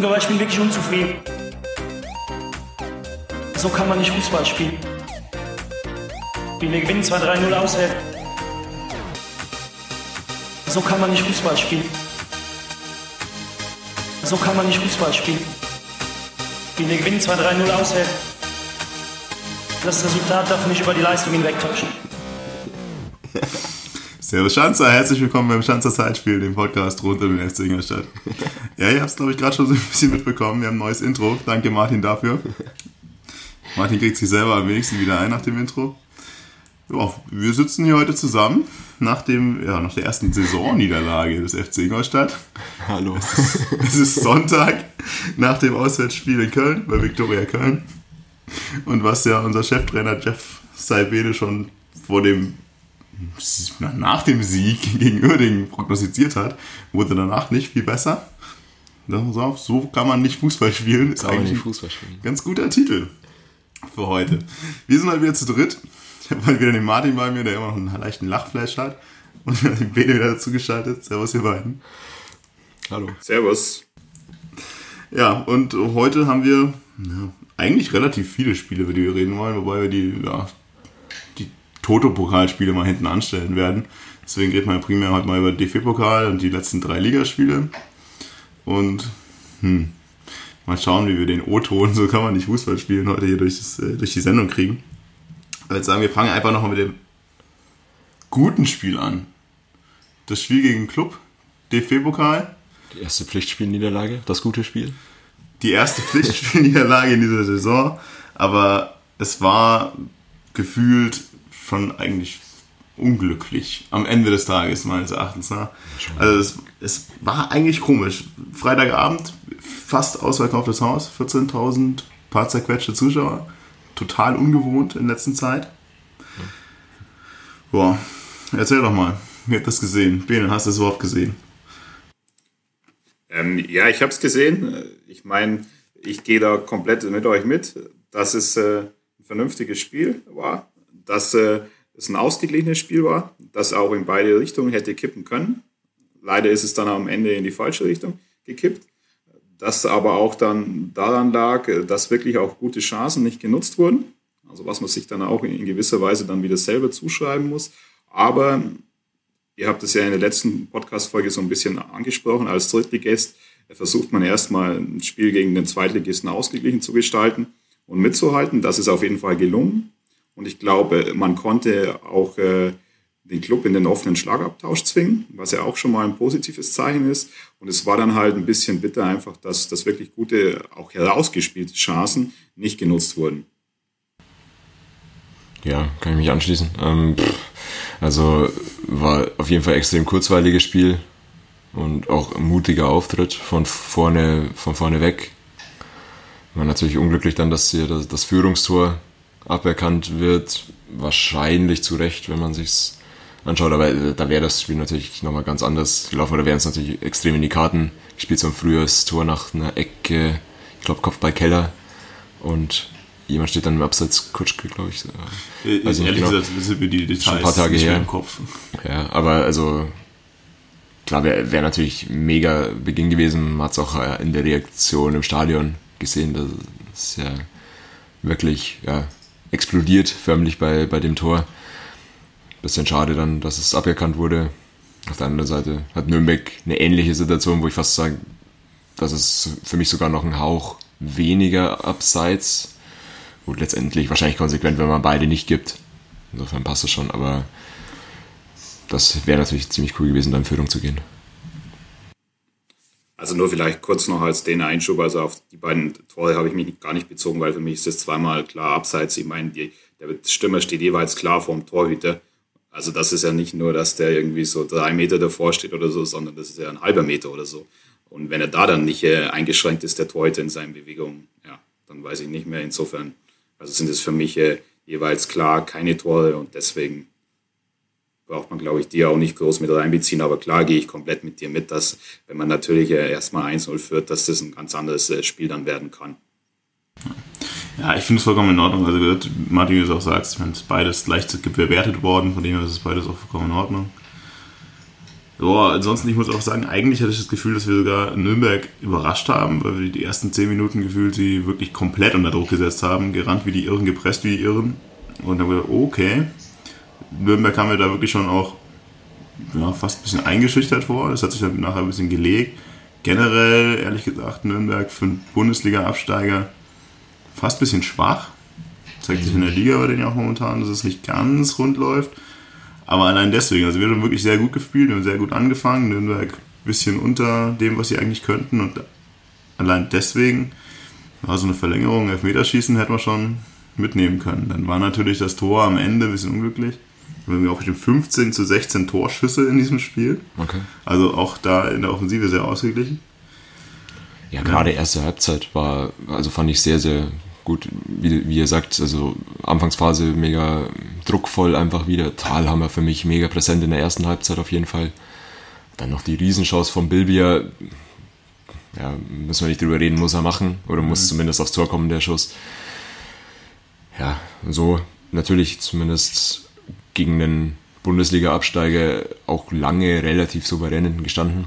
Aber ich bin wirklich unzufrieden. So kann man nicht Fußball spielen. Wir gewinnen 2-3-0 auswärts. So kann man nicht Fußball spielen. So kann man nicht Fußball spielen. Wir gewinnen 2-3-0 auswärts. Das Resultat darf nicht über die Leistung hinwegtäuschen. Servus Schanzer, herzlich willkommen beim Schanzer Zeitspiel, dem Podcast rund um den FC Ingolstadt. Ja, ihr habt es glaube ich gerade schon so ein bisschen mitbekommen, wir haben ein neues Intro. Danke Martin dafür. Martin kriegt sich selber am wenigsten wieder ein nach dem Intro. Ja, wir sitzen hier heute zusammen nach, dem, ja, nach der ersten Saisonniederlage des FC Ingolstadt. Hallo. Es ist, es ist Sonntag nach dem Auswärtsspiel in Köln, bei Viktoria Köln. Und was ja unser Cheftrainer Jeff Saibede schon vor dem nach dem Sieg gegen Uerdingen prognostiziert hat, wurde danach nicht viel besser. So kann man nicht Fußball spielen. Ist eigentlich nicht Fußball spielen. Ganz guter Titel für heute. Wir sind halt wieder zu dritt. Ich habe mal wieder den Martin bei mir, der immer noch einen leichten Lachflash hat. Und den Bene wieder dazu geschaltet. Servus, ihr beiden. Hallo. Servus. Ja, und heute haben wir ja, eigentlich relativ viele Spiele, über die wir reden wollen, wobei wir die ja, Toto-Pokalspiele mal hinten anstellen werden. Deswegen reden wir primär heute mal über DFB-Pokal und die letzten drei Ligaspiele. Und hm, mal schauen, wie wir den O-Ton, so kann man nicht Fußball spielen, heute hier durch, das, äh, durch die Sendung kriegen. Ich würde sagen, wir fangen einfach nochmal mit dem guten Spiel an. Das Spiel gegen Club, DFB-Pokal. Die erste Pflichtspielniederlage, das gute Spiel. Die erste Pflichtspielniederlage in dieser Saison, aber es war gefühlt schon eigentlich unglücklich am Ende des Tages, meines Erachtens. Ne? Also es, es, war eigentlich komisch. Freitagabend, fast ausverkauftes Haus, 14.000 paar zerquetschte Zuschauer. Total ungewohnt in letzter Zeit. Boah, erzähl doch mal, wie habt das gesehen? Bene, hast du es überhaupt gesehen? Ähm, ja, ich habe es gesehen. Ich meine, ich gehe da komplett mit euch mit, dass es äh, ein vernünftiges Spiel war dass äh, es ein ausgeglichenes Spiel war, das auch in beide Richtungen hätte kippen können. Leider ist es dann am Ende in die falsche Richtung gekippt. Das aber auch dann daran lag, äh, dass wirklich auch gute Chancen nicht genutzt wurden. Also was man sich dann auch in gewisser Weise dann wieder selber zuschreiben muss. Aber ihr habt es ja in der letzten Podcast-Folge so ein bisschen angesprochen. Als Drittligist versucht man erstmal ein Spiel gegen den Zweitligisten ausgeglichen zu gestalten und mitzuhalten. Das ist auf jeden Fall gelungen. Und ich glaube, man konnte auch äh, den Club in den offenen Schlagabtausch zwingen, was ja auch schon mal ein positives Zeichen ist. Und es war dann halt ein bisschen bitter einfach, dass, dass wirklich gute, auch herausgespielte Chancen nicht genutzt wurden. Ja, kann ich mich anschließen. Ähm, also war auf jeden Fall extrem kurzweiliges Spiel und auch mutiger Auftritt von vorne, von vorne weg. War natürlich unglücklich dann, dass hier das, das Führungstor aberkannt wird. Wahrscheinlich zu Recht, wenn man sich's anschaut, aber äh, da wäre das Spiel natürlich nochmal ganz anders gelaufen. Da wären es natürlich extrem in die Karten gespielt, so ein frühes Tor nach einer Ecke, ich glaube Kopfball Keller und jemand steht dann im Abseits, Kutschke, glaube ich. Also Ehrlich genau. gesagt, wissen wir die Details Schon ein paar Tage her. im Kopf. Ja, aber also klar, wäre wär natürlich mega Beginn gewesen. Man hat es auch in der Reaktion im Stadion gesehen. Das ist ja wirklich ja, explodiert förmlich bei, bei dem Tor. Bisschen schade dann, dass es aberkannt wurde. Auf der anderen Seite hat Nürnberg eine ähnliche Situation, wo ich fast sage, dass es für mich sogar noch ein Hauch weniger abseits. Gut, letztendlich wahrscheinlich konsequent, wenn man beide nicht gibt. Insofern passt es schon, aber das wäre natürlich ziemlich cool gewesen, da in Führung zu gehen. Also nur vielleicht kurz noch als den Einschub, also auf die beiden Tore habe ich mich gar nicht bezogen, weil für mich ist das zweimal klar abseits. Ich meine, die, der Stürmer steht jeweils klar vorm Torhüter. Also das ist ja nicht nur, dass der irgendwie so drei Meter davor steht oder so, sondern das ist ja ein halber Meter oder so. Und wenn er da dann nicht äh, eingeschränkt ist, der Torhüter in seinen Bewegungen, ja, dann weiß ich nicht mehr. Insofern, also sind es für mich äh, jeweils klar keine Tore und deswegen braucht man, glaube ich, die auch nicht groß mit reinbeziehen. Aber klar gehe ich komplett mit dir mit, dass wenn man natürlich erstmal 1-0 führt, dass das ein ganz anderes äh, Spiel dann werden kann. Ja, ich finde es vollkommen in Ordnung. Also, Martin, wie du es auch sagst, ich meine, beides leicht bewertet worden, von dem her ist es beides auch vollkommen in Ordnung. Ja, ansonsten, ich muss auch sagen, eigentlich hatte ich das Gefühl, dass wir sogar Nürnberg überrascht haben, weil wir die ersten zehn Minuten gefühlt sie wirklich komplett unter Druck gesetzt haben, gerannt wie die Irren, gepresst wie die Irren. Und dann haben wir gedacht, okay. Nürnberg haben wir da wirklich schon auch ja, fast ein bisschen eingeschüchtert vor. Das hat sich dann nachher ein bisschen gelegt. Generell, ehrlich gesagt, Nürnberg für einen Bundesliga-Absteiger fast ein bisschen schwach. Zeigt sich in der Liga bei denen ja auch momentan, dass es nicht ganz rund läuft. Aber allein deswegen, also wir haben wirklich sehr gut gespielt, wir haben sehr gut angefangen. Nürnberg ein bisschen unter dem, was sie eigentlich könnten. Und allein deswegen war so eine Verlängerung, Elfmeterschießen hätten wir schon mitnehmen können. Dann war natürlich das Tor am Ende ein bisschen unglücklich. Wir haben ja auch bestimmt 15 zu 16 Torschüsse in diesem Spiel. Okay. Also auch da in der Offensive sehr ausgeglichen. Ja, gerade erste Halbzeit war, also fand ich sehr, sehr gut, wie, wie ihr sagt, also Anfangsphase mega druckvoll einfach wieder. Talhammer für mich mega präsent in der ersten Halbzeit auf jeden Fall. Dann noch die Riesenchance von Bilbia. Ja, müssen wir nicht drüber reden, muss er machen. Oder muss mhm. zumindest aufs Tor kommen, der Schuss. Ja, so natürlich zumindest gegen den Bundesliga-Absteiger auch lange relativ souverän gestanden.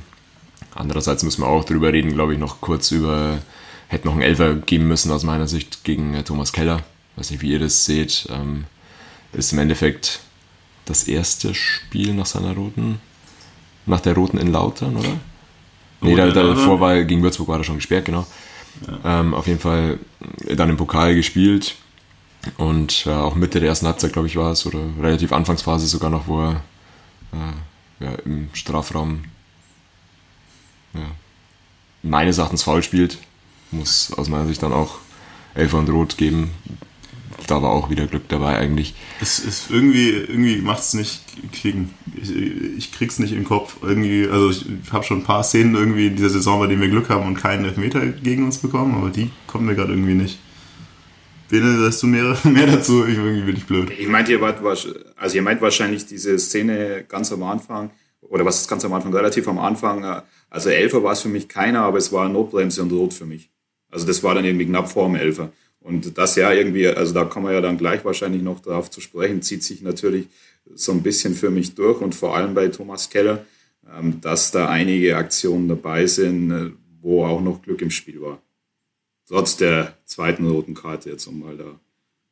Andererseits müssen wir auch drüber reden, glaube ich, noch kurz über hätte noch einen Elfer geben müssen aus meiner Sicht gegen äh, Thomas Keller. Weiß nicht, wie ihr das seht. Ähm, ist im Endeffekt das erste Spiel nach seiner roten, nach der roten in Lautern, oder? Nee, da, davor war gegen Würzburg war er schon gesperrt, genau. Ja. Ähm, auf jeden Fall dann im Pokal gespielt und äh, auch Mitte der ersten Halbzeit, glaube ich, war es, oder relativ Anfangsphase sogar noch, wo er äh, ja, im Strafraum ja, meines Erachtens faul spielt muss aus meiner Sicht dann auch Elfer und Rot geben. Da war auch wieder Glück dabei eigentlich. Es ist irgendwie, irgendwie macht es nicht kriegen. Ich, ich krieg's nicht im Kopf. Irgendwie, also ich habe schon ein paar Szenen irgendwie in dieser Saison, bei denen wir Glück haben und keinen Elfmeter gegen uns bekommen, aber die kommen mir gerade irgendwie nicht. Bene, hast du mehr, mehr dazu? Ich irgendwie bin ich blöd. Ich meinte, ihr wart, also ihr meint wahrscheinlich diese Szene ganz am Anfang, oder was ist ganz am Anfang, relativ am Anfang. Also Elfer war es für mich keiner, aber es war Notbremse und Rot für mich. Also das war dann irgendwie knapp vor dem Elfer. Und das ja irgendwie, also da kommen wir ja dann gleich wahrscheinlich noch darauf zu sprechen, zieht sich natürlich so ein bisschen für mich durch und vor allem bei Thomas Keller, ähm, dass da einige Aktionen dabei sind, äh, wo auch noch Glück im Spiel war. Trotz der zweiten roten Karte jetzt, um mal da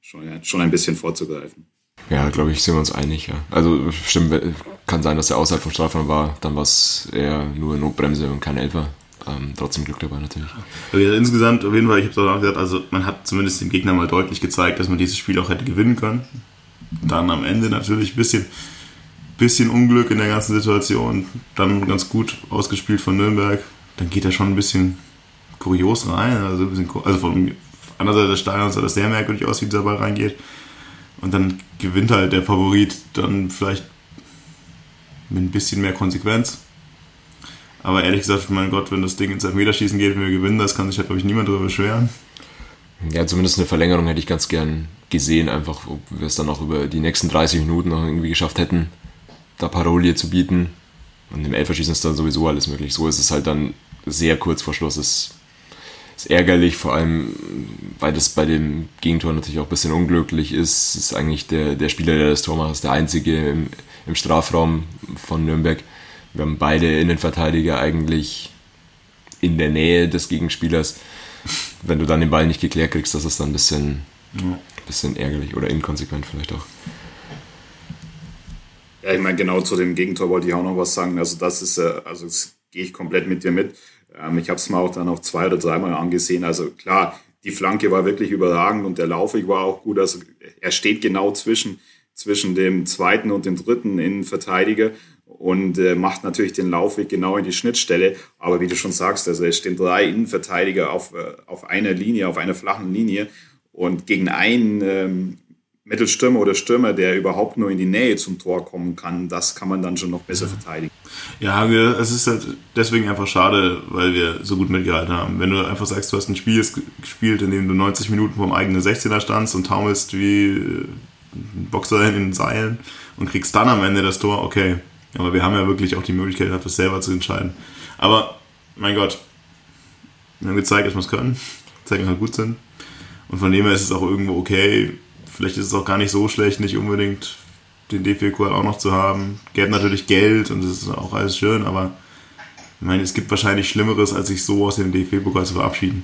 schon, schon ein bisschen vorzugreifen. Ja, glaube ich, sind wir uns einig, ja. Also stimmt, kann sein, dass er außerhalb vom Strafraum war, dann war es eher nur Notbremse und kein Elfer ähm, trotzdem Glück dabei natürlich. Also insgesamt auf jeden Fall, ich habe es auch gesagt, also man hat zumindest dem Gegner mal deutlich gezeigt, dass man dieses Spiel auch hätte gewinnen können. Dann am Ende natürlich ein bisschen, bisschen Unglück in der ganzen Situation, dann ganz gut ausgespielt von Nürnberg. Dann geht er schon ein bisschen kurios rein, also, ein bisschen, also von anderer Seite des Stadions sah das sehr merkwürdig aus, wie dieser Ball reingeht. Und dann gewinnt halt der Favorit dann vielleicht mit ein bisschen mehr Konsequenz. Aber ehrlich gesagt, mein Gott, wenn das Ding ins Elfmeterschießen geht und wir gewinnen, das kann sich halt, glaube ich, niemand darüber beschweren. Ja, zumindest eine Verlängerung hätte ich ganz gern gesehen, einfach, ob wir es dann auch über die nächsten 30 Minuten noch irgendwie geschafft hätten, da Parolie zu bieten. Und im Elferschießen ist dann sowieso alles möglich. So ist es halt dann sehr kurz vor Schluss. Ist, ist ärgerlich, vor allem, weil das bei dem Gegentor natürlich auch ein bisschen unglücklich ist. Ist eigentlich der, der Spieler, der das Tor macht, ist der einzige im, im Strafraum von Nürnberg wir haben beide Innenverteidiger eigentlich in der Nähe des Gegenspielers. Wenn du dann den Ball nicht geklärt kriegst, das ist dann ein bisschen, ja. bisschen ärgerlich oder inkonsequent vielleicht auch. Ja, ich meine, genau zu dem Gegentor wollte ich auch noch was sagen. Also, das ist, also, das gehe ich komplett mit dir mit. Ähm, ich habe es mir auch dann noch zwei oder dreimal angesehen. Also, klar, die Flanke war wirklich überragend und der Laufweg war auch gut. Also, er steht genau zwischen, zwischen dem zweiten und dem dritten Innenverteidiger und äh, macht natürlich den Laufweg genau in die Schnittstelle. Aber wie du schon sagst, also es stehen drei Innenverteidiger auf, äh, auf einer Linie, auf einer flachen Linie und gegen einen ähm, Mittelstürmer oder Stürmer, der überhaupt nur in die Nähe zum Tor kommen kann, das kann man dann schon noch besser verteidigen. Ja, es ist halt deswegen einfach schade, weil wir so gut mitgehalten haben. Wenn du einfach sagst, du hast ein Spiel gespielt, in dem du 90 Minuten vom eigenen 16er standst und taumelst wie äh, ein Boxer in den Seilen und kriegst dann am Ende das Tor, okay, aber wir haben ja wirklich auch die Möglichkeit, das selber zu entscheiden. Aber, mein Gott, wir haben gezeigt, dass wir es können, gezeigt, dass wir gut sind. Und von dem her ist es auch irgendwo okay. Vielleicht ist es auch gar nicht so schlecht, nicht unbedingt den DFB-Pokal auch noch zu haben. Geld natürlich Geld und das ist auch alles schön, aber ich meine, es gibt wahrscheinlich Schlimmeres, als sich so aus dem DFB-Pokal zu verabschieden.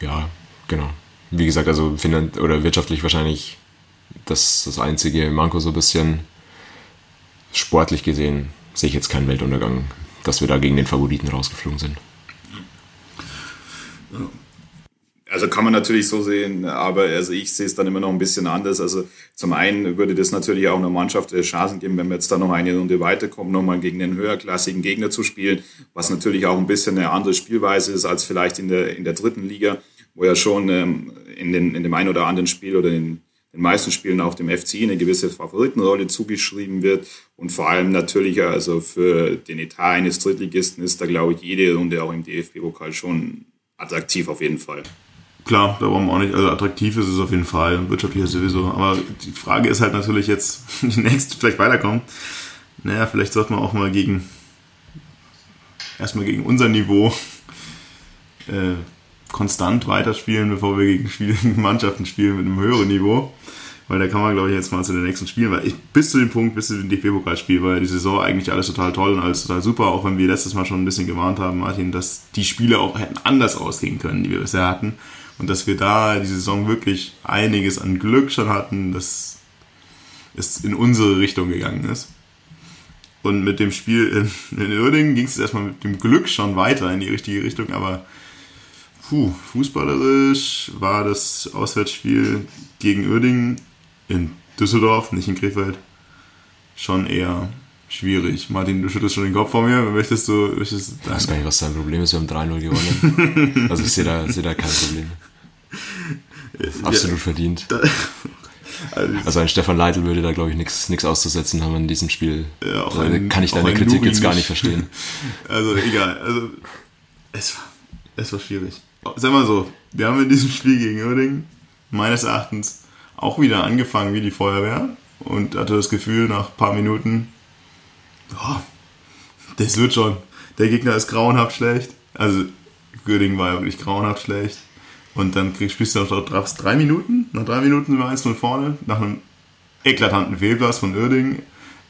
Ja, genau. Wie gesagt, also finan oder wirtschaftlich wahrscheinlich das, das einzige Manko so ein bisschen. Sportlich gesehen sehe ich jetzt keinen Weltuntergang, dass wir da gegen den Favoriten rausgeflogen sind. Also kann man natürlich so sehen, aber also ich sehe es dann immer noch ein bisschen anders. Also zum einen würde das natürlich auch einer Mannschaft Chancen geben, wenn wir jetzt da noch eine Runde weiterkommen, nochmal gegen einen höherklassigen Gegner zu spielen, was natürlich auch ein bisschen eine andere Spielweise ist als vielleicht in der, in der dritten Liga, wo ja schon ähm, in, den, in dem einen oder anderen Spiel oder in den meisten Spielen auch dem FC eine gewisse Favoritenrolle zugeschrieben wird. Und vor allem natürlich also für den Etat eines Drittligisten ist da, glaube ich, jede Runde auch im DFB-Pokal schon attraktiv auf jeden Fall. Klar, da brauchen wir auch nicht. Also attraktiv ist es auf jeden Fall, wirtschaftlich sowieso. Aber die Frage ist halt natürlich jetzt, die nächste vielleicht weiterkommen. Naja, vielleicht sollten wir auch mal gegen, erstmal gegen unser Niveau äh, konstant weiterspielen, bevor wir gegen, Spiel, Mannschaften spielen mit einem höheren Niveau. Weil da kann man, glaube ich, jetzt mal zu den nächsten Spielen, weil ich bis zu dem Punkt, bis zu dem DFB-Pokalspiel, war ja die Saison eigentlich alles total toll und alles total super, auch wenn wir letztes Mal schon ein bisschen gewarnt haben, Martin, dass die Spiele auch hätten anders ausgehen können, die wir bisher hatten. Und dass wir da die Saison wirklich einiges an Glück schon hatten, dass es in unsere Richtung gegangen ist. Und mit dem Spiel in, in Uerdingen ging es erstmal mit dem Glück schon weiter in die richtige Richtung, aber puh, fußballerisch war das Auswärtsspiel gegen Uerdingen in Düsseldorf, nicht in Krefeld, schon eher schwierig. Martin, du schüttelst schon den Kopf vor mir. Möchtest du. Möchtest ich weiß gar nicht, was dein Problem ist. Wir haben 3-0 gewonnen. also ich sehe da, seh da kein Problem. Absolut ja, verdient. Da, also, also, ein Stefan Leitl würde da, glaube ich, nichts auszusetzen haben in diesem Spiel. Ja, auch ein, kann ich deine Kritik jetzt gar nicht verstehen. Also egal. Also es war, es war schwierig. Sag mal so, wir haben in diesem Spiel gegen Uerdingen meines Erachtens auch wieder angefangen wie die Feuerwehr und hatte das Gefühl, nach ein paar Minuten, oh, das wird schon. Der Gegner ist grauenhaft schlecht. Also, Göding war ja wirklich grauenhaft schlecht. Und dann kriegst, spielst du noch drauf drei Minuten. Nach drei Minuten sind wir 1-0 vorne. Nach einem eklatanten Fehlpass von Oerding.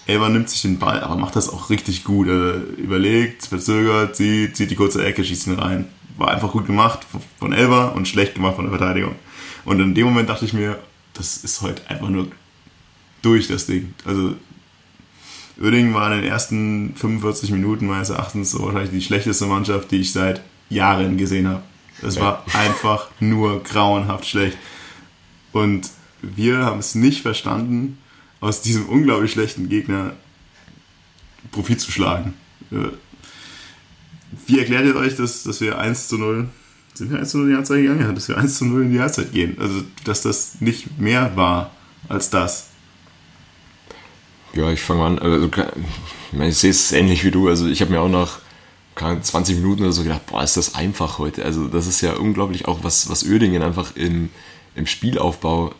Elber nimmt sich den Ball, aber macht das auch richtig gut. Er überlegt, verzögert, zieht, zieht die kurze Ecke, schießt ihn rein. War einfach gut gemacht von Elber und schlecht gemacht von der Verteidigung. Und in dem Moment dachte ich mir, das ist heute einfach nur durch das Ding. Also Oerding war in den ersten 45 Minuten meines Erachtens so wahrscheinlich die schlechteste Mannschaft, die ich seit Jahren gesehen habe. Es war einfach nur grauenhaft schlecht. Und wir haben es nicht verstanden, aus diesem unglaublich schlechten Gegner Profit zu schlagen. Äh, wie erklärt ihr euch, dass, dass wir 1 zu 0, sind wir 1 zu 0 in die Halbzeit gegangen? Ja, dass wir 1 zu 0 in die Halbzeit gehen. Also, dass das nicht mehr war als das. Ja, ich fange an. Also, ich sehe es ähnlich wie du. Also, ich habe mir auch nach 20 Minuten oder so gedacht, boah, ist das einfach heute. Also, das ist ja unglaublich auch, was, was Oerdingen einfach im, im Spielaufbau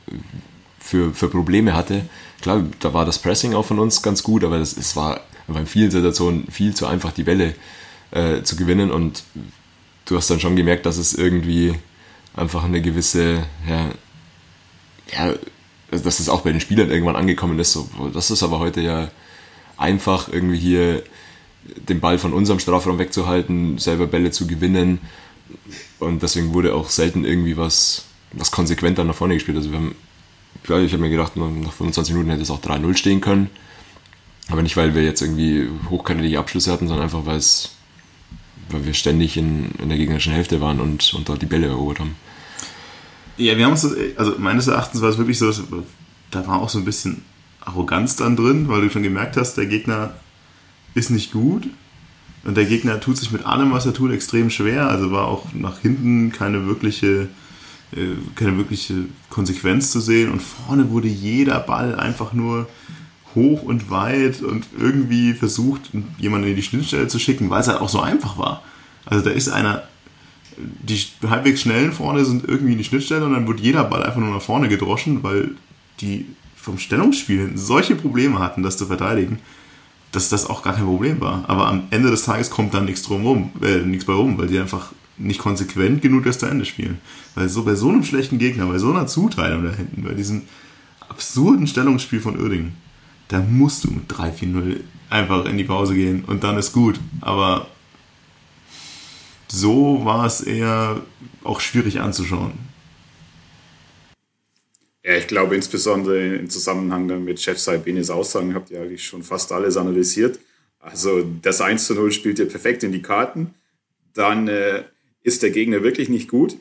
für, für Probleme hatte. Klar, da war das Pressing auch von uns ganz gut, aber das, es war in vielen Situationen viel zu einfach, die Welle äh, zu gewinnen und du hast dann schon gemerkt, dass es irgendwie einfach eine gewisse, ja, ja, dass es auch bei den Spielern irgendwann angekommen ist. So, das ist aber heute ja einfach irgendwie hier den Ball von unserem Strafraum wegzuhalten, selber Bälle zu gewinnen. Und deswegen wurde auch selten irgendwie was, was konsequenter nach vorne gespielt. Also wir haben, klar, ich habe mir gedacht, nach 25 Minuten hätte es auch 3-0 stehen können. Aber nicht, weil wir jetzt irgendwie hochkarätige Abschlüsse hatten, sondern einfach, weil es weil wir ständig in, in der gegnerischen Hälfte waren und, und dort die Bälle erobert haben. Ja, wir haben uns, also meines Erachtens war es wirklich so, da war auch so ein bisschen Arroganz dann drin, weil du schon gemerkt hast, der Gegner ist nicht gut und der Gegner tut sich mit allem, was er tut, extrem schwer. Also war auch nach hinten keine wirkliche, äh, keine wirkliche Konsequenz zu sehen und vorne wurde jeder Ball einfach nur hoch und weit und irgendwie versucht, jemanden in die Schnittstelle zu schicken, weil es halt auch so einfach war. Also da ist einer, die halbwegs schnellen vorne sind irgendwie in die Schnittstelle und dann wird jeder Ball einfach nur nach vorne gedroschen, weil die vom Stellungsspiel solche Probleme hatten, das zu verteidigen, dass das auch gar kein Problem war. Aber am Ende des Tages kommt dann nichts drum rum, äh, nichts bei rum, weil die einfach nicht konsequent genug das zu Ende spielen. Weil so bei so einem schlechten Gegner, bei so einer Zuteilung da hinten, bei diesen absurden Stellungsspiel von Uerdingen, da musst du mit 3-4-0 einfach in die Pause gehen und dann ist gut. Aber so war es eher auch schwierig anzuschauen. Ja, ich glaube insbesondere im Zusammenhang mit Chef Saibenes Aussagen habt ihr eigentlich schon fast alles analysiert. Also das 1 zu 0 spielt ihr perfekt in die Karten. Dann äh, ist der Gegner wirklich nicht gut.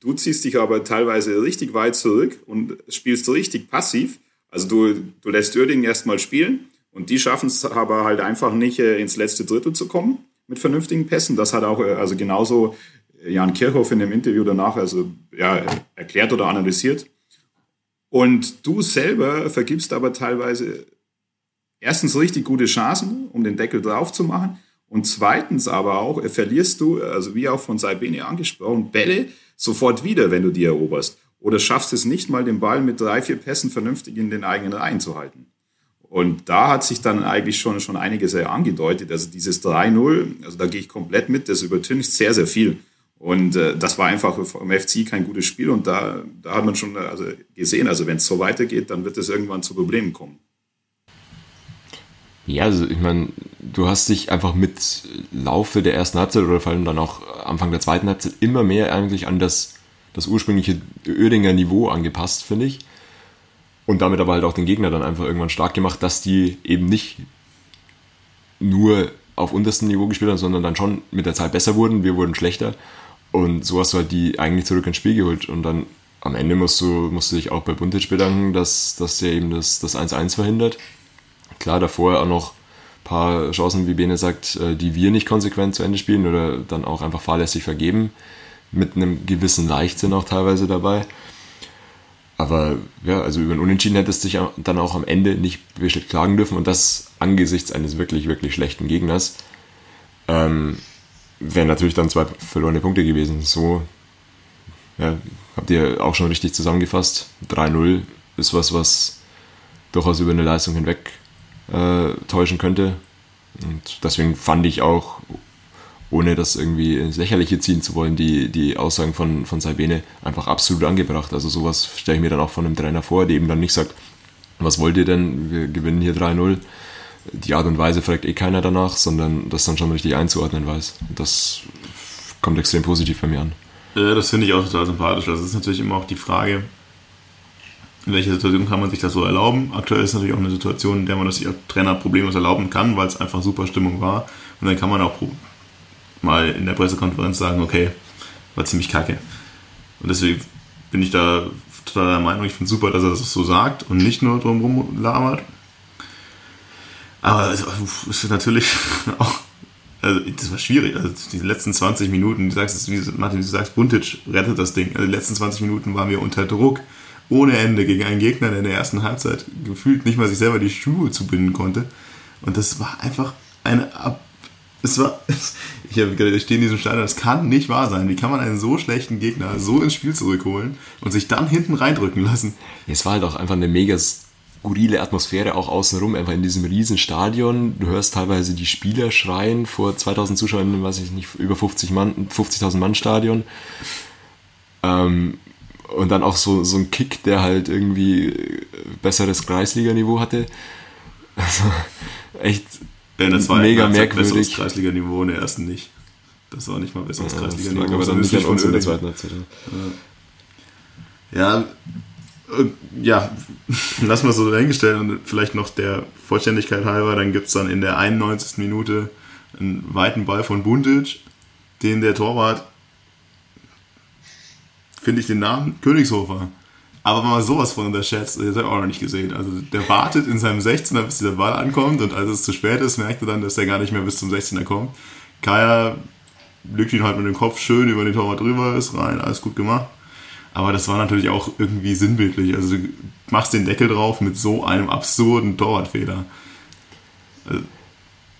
Du ziehst dich aber teilweise richtig weit zurück und spielst richtig passiv. Also du, du lässt Uerdingen erstmal spielen und die schaffen es aber halt einfach nicht äh, ins letzte Drittel zu kommen mit vernünftigen Pässen. Das hat auch äh, also genauso Jan Kirchhoff in dem Interview danach also ja, erklärt oder analysiert. Und du selber vergibst aber teilweise erstens richtig gute Chancen, um den Deckel drauf zu machen. Und zweitens aber auch verlierst du, also wie auch von Saibene angesprochen, Bälle sofort wieder, wenn du die eroberst. Oder schaffst es nicht mal, den Ball mit drei, vier Pässen vernünftig in den eigenen Reihen zu halten. Und da hat sich dann eigentlich schon, schon einiges angedeutet. Also dieses 3-0, also da gehe ich komplett mit, das übertüncht sehr, sehr viel. Und äh, das war einfach vom FC kein gutes Spiel. Und da, da hat man schon also gesehen, also wenn es so weitergeht, dann wird es irgendwann zu Problemen kommen. Ja, also ich meine, du hast dich einfach mit Laufe der ersten Halbzeit oder vor allem dann auch Anfang der zweiten Halbzeit immer mehr eigentlich an das, das ursprüngliche Oerdinger Niveau angepasst, finde ich. Und damit aber halt auch den Gegner dann einfach irgendwann stark gemacht, dass die eben nicht nur auf unterstem Niveau gespielt haben, sondern dann schon mit der Zeit besser wurden. Wir wurden schlechter. Und so hast du halt die eigentlich zurück ins Spiel geholt. Und dann am Ende musst du, musst du dich auch bei Buntic bedanken, dass, dass der eben das, das 1-1 verhindert. Klar, davor auch noch ein paar Chancen, wie Bene sagt, äh, die wir nicht konsequent zu Ende spielen oder dann auch einfach fahrlässig vergeben. Mit einem gewissen Leichtsinn auch teilweise dabei. Aber ja, also über ein Unentschieden hättest du dich dann auch am Ende nicht klagen dürfen und das angesichts eines wirklich, wirklich schlechten Gegners. Ähm, wären natürlich dann zwei verlorene Punkte gewesen. So ja, habt ihr auch schon richtig zusammengefasst. 3-0 ist was, was durchaus über eine Leistung hinweg äh, täuschen könnte. Und deswegen fand ich auch, ohne das irgendwie ins Lächerliche ziehen zu wollen, die, die Aussagen von, von Sabine einfach absolut angebracht. Also sowas stelle ich mir dann auch von einem Trainer vor, der eben dann nicht sagt, was wollt ihr denn, wir gewinnen hier 3-0. Die Art und Weise fragt eh keiner danach, sondern das dann schon richtig einzuordnen weiß. Das kommt extrem positiv bei mir an. Ja, das finde ich auch total sympathisch. Das ist natürlich immer auch die Frage, in welcher Situation kann man sich das so erlauben? Aktuell ist natürlich auch eine Situation, in der man das sich als Trainer problemlos erlauben kann, weil es einfach super Stimmung war. Und dann kann man auch mal in der Pressekonferenz sagen, okay, war ziemlich kacke. Und deswegen bin ich da total der Meinung, ich finde es super, dass er das so sagt und nicht nur drumherum labert. Aber es ist natürlich auch, also das war schwierig. Also die letzten 20 Minuten, du sagst, wie Martin, du sagst, Buntic rettet das Ding. Also die letzten 20 Minuten waren wir unter Druck ohne Ende gegen einen Gegner, der in der ersten Halbzeit gefühlt nicht mal sich selber die Schuhe zubinden konnte. Und das war einfach eine Ab es war, ich, ich stehe in diesem Stadion, das kann nicht wahr sein. Wie kann man einen so schlechten Gegner so ins Spiel zurückholen und sich dann hinten reindrücken lassen? Es war halt auch einfach eine mega skurrile Atmosphäre auch außenrum, einfach in diesem riesen Stadion. Du hörst teilweise die Spieler schreien vor 2000 Zuschauern, weiß ich nicht, über 50 Mann, 50.000 Mann Stadion. Ähm, und dann auch so, so ein Kick, der halt irgendwie besseres Kreisliganiveau hatte. Also echt ja, das war mega merkwürdig. Besseres Kreisliganiveau in der ersten nicht. Das war nicht mal besseres ja, Kreisliganiveau. Aber dann nicht von uns in der zweiten Halbzeit. Ja, ja, ja lassen wir es so dahingestellt und vielleicht noch der Vollständigkeit halber, dann gibt es dann in der 91. Minute einen weiten Ball von Buntic, den der Torwart finde ich den Namen Königshofer. Aber mal sowas von unterschätzt, das habe ich auch noch nicht gesehen. Also der wartet in seinem 16er, bis dieser Ball ankommt und als es zu spät ist, merkt er dann, dass er gar nicht mehr bis zum 16er kommt. Kaya legt ihn halt mit dem Kopf schön über den Torwart drüber, ist rein, alles gut gemacht. Aber das war natürlich auch irgendwie sinnbildlich. Also du machst den Deckel drauf mit so einem absurden Torwartfehler. Also,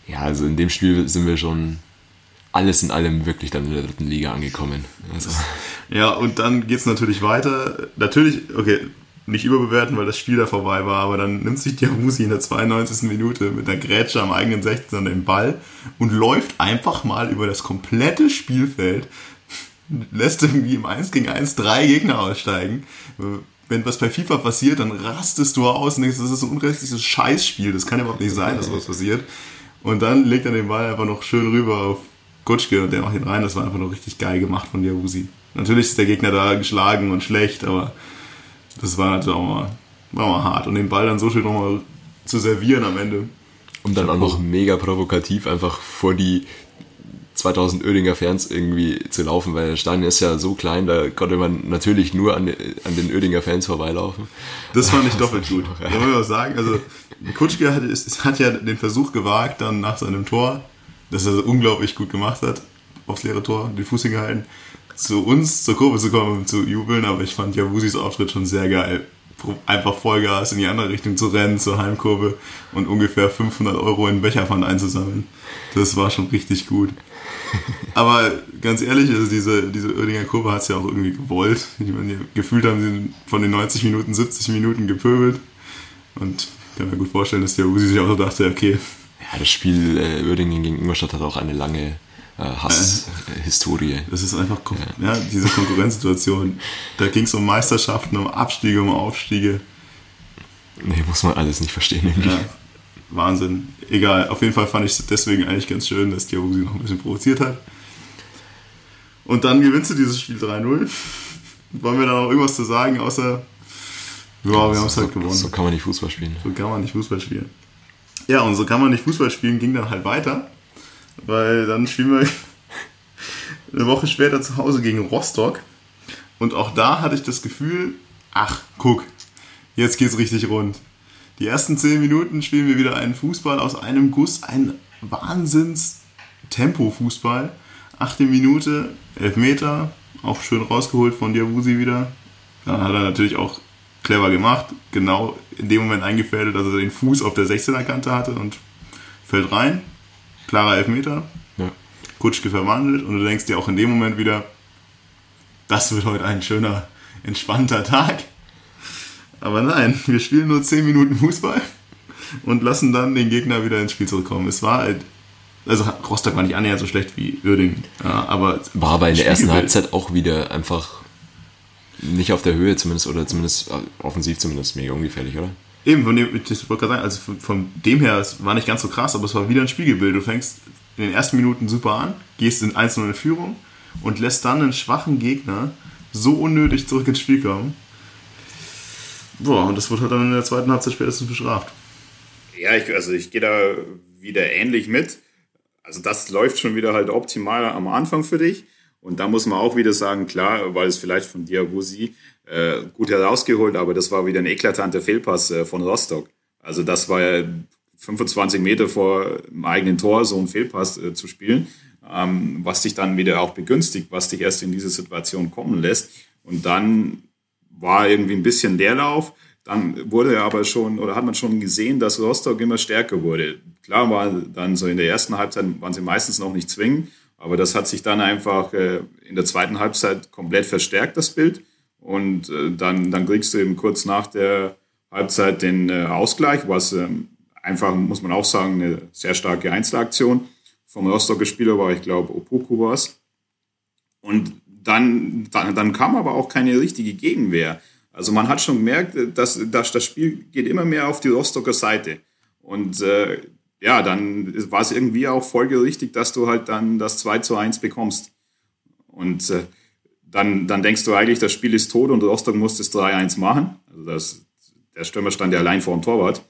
ja, also in dem Spiel sind wir schon alles in allem wirklich dann in der dritten Liga angekommen. Also. Ja, und dann geht es natürlich weiter. Natürlich, okay, nicht überbewerten, weil das Spiel da vorbei war, aber dann nimmt sich Diabusi in der 92. Minute mit der Grätsche am eigenen 16 den Ball und läuft einfach mal über das komplette Spielfeld, lässt irgendwie im 1 gegen 1 drei Gegner aussteigen, wenn was bei FIFA passiert, dann rastest du aus und denkst, das ist ein unrechtliches Scheißspiel, das kann überhaupt nicht sein, dass sowas passiert. Und dann legt er den Ball einfach noch schön rüber auf Kutschke und der macht ihn rein. Das war einfach noch richtig geil gemacht von Diawusi. Natürlich ist der Gegner da geschlagen und schlecht, aber das war natürlich auch mal, war mal hart. Und den Ball dann so schön nochmal zu servieren am Ende. Und dann auch noch mega provokativ einfach vor die 2000 Oedinger Fans irgendwie zu laufen, weil der Stadion ist ja so klein, da konnte man natürlich nur an, an den Oedinger Fans vorbeilaufen. Das fand ich doppelt gut. Da muss auch sagen, also Kutschke hat, hat ja den Versuch gewagt, dann nach seinem Tor, das er unglaublich gut gemacht hat, aufs leere Tor, den Fuß hingehalten, zu uns, zur Kurve zu kommen und zu jubeln, aber ich fand ja Wusis Auftritt schon sehr geil. Einfach Vollgas in die andere Richtung zu rennen, zur Heimkurve und ungefähr 500 Euro in den Becherpfand einzusammeln. Das war schon richtig gut. Aber ganz ehrlich, also diese, diese Oerdinger Kurve hat es ja auch irgendwie gewollt. Ich meine, gefühlt haben sie von den 90 Minuten 70 Minuten gepöbelt. Und ich kann mir gut vorstellen, dass der Usi sich auch so dachte, okay. Ja, das Spiel äh, Uerdingen gegen Ingolstadt hat auch eine lange äh, Hasshistorie. Das ist einfach, ja. ja diese Konkurrenzsituation. Da ging es um Meisterschaften, um Abstiege, um Aufstiege. Nee, muss man alles nicht verstehen. Irgendwie. Ja, Wahnsinn. Egal, auf jeden Fall fand ich es deswegen eigentlich ganz schön, dass Diabusi noch ein bisschen provoziert hat. Und dann gewinnst du dieses Spiel 3-0. Wollen wir da noch irgendwas zu sagen, außer, ja, wir haben es halt gewonnen. So kann man nicht Fußball spielen. So kann man nicht Fußball spielen. Ja, und so kann man nicht Fußball spielen, ging dann halt weiter, weil dann spielen wir eine Woche später zu Hause gegen Rostock. Und auch da hatte ich das Gefühl, ach, guck, jetzt geht's richtig rund. Die ersten zehn Minuten spielen wir wieder einen Fußball aus einem Guss, ein Wahnsinns-Tempo-Fußball. Achte Minute, elf Meter, auch schön rausgeholt von Diawusi wieder. Dann hat er natürlich auch clever gemacht, genau in dem Moment eingefädelt, dass er den Fuß auf der 16er Kante hatte und fällt rein. Klarer Elfmeter. Ja. Kutschke verwandelt und du denkst dir auch in dem Moment wieder, das wird heute ein schöner, entspannter Tag. Aber nein, wir spielen nur 10 Minuten Fußball und lassen dann den Gegner wieder ins Spiel zurückkommen. Es war halt, also Rostock war nicht annähernd so schlecht wie Uerdingen, ja, aber war aber in der ersten Halbzeit auch wieder einfach nicht auf der Höhe zumindest oder zumindest äh, offensiv zumindest mega ungefährlich, oder? Eben, von dem, ich wollte gerade sagen, also von, dem her, es war nicht ganz so krass, aber es war wieder ein Spiegelbild. Du fängst in den ersten Minuten super an, gehst in 1 in Führung und lässt dann einen schwachen Gegner so unnötig zurück ins Spiel kommen. Boah, und das wird halt dann in der zweiten Halbzeit spätestens bestraft. Ja, ich, also ich gehe da wieder ähnlich mit. Also das läuft schon wieder halt optimal am Anfang für dich. Und da muss man auch wieder sagen, klar, weil es vielleicht von Diabusi äh, gut herausgeholt, aber das war wieder ein eklatanter Fehlpass äh, von Rostock. Also das war ja 25 Meter vor dem eigenen Tor so ein Fehlpass äh, zu spielen, ähm, was dich dann wieder auch begünstigt, was dich erst in diese Situation kommen lässt. Und dann war irgendwie ein bisschen Leerlauf. Dann wurde aber schon, oder hat man schon gesehen, dass Rostock immer stärker wurde. Klar war dann so in der ersten Halbzeit waren sie meistens noch nicht zwingend, aber das hat sich dann einfach äh, in der zweiten Halbzeit komplett verstärkt, das Bild. Und äh, dann, dann kriegst du eben kurz nach der Halbzeit den äh, Ausgleich, was ähm, einfach, muss man auch sagen, eine sehr starke Einzelaktion vom Rostocker Spieler war, ich glaube, Opoku war es. Und dann, dann, dann kam aber auch keine richtige Gegenwehr. Also man hat schon gemerkt, dass, dass das Spiel geht immer mehr auf die Rostocker Seite. Und äh, ja, dann war es irgendwie auch folgerichtig, dass du halt dann das 2 zu 1 bekommst. Und äh, dann, dann denkst du eigentlich, das Spiel ist tot und Rostock muss das 3-1 machen. Also das, der Stürmer stand ja allein vor dem Torwart.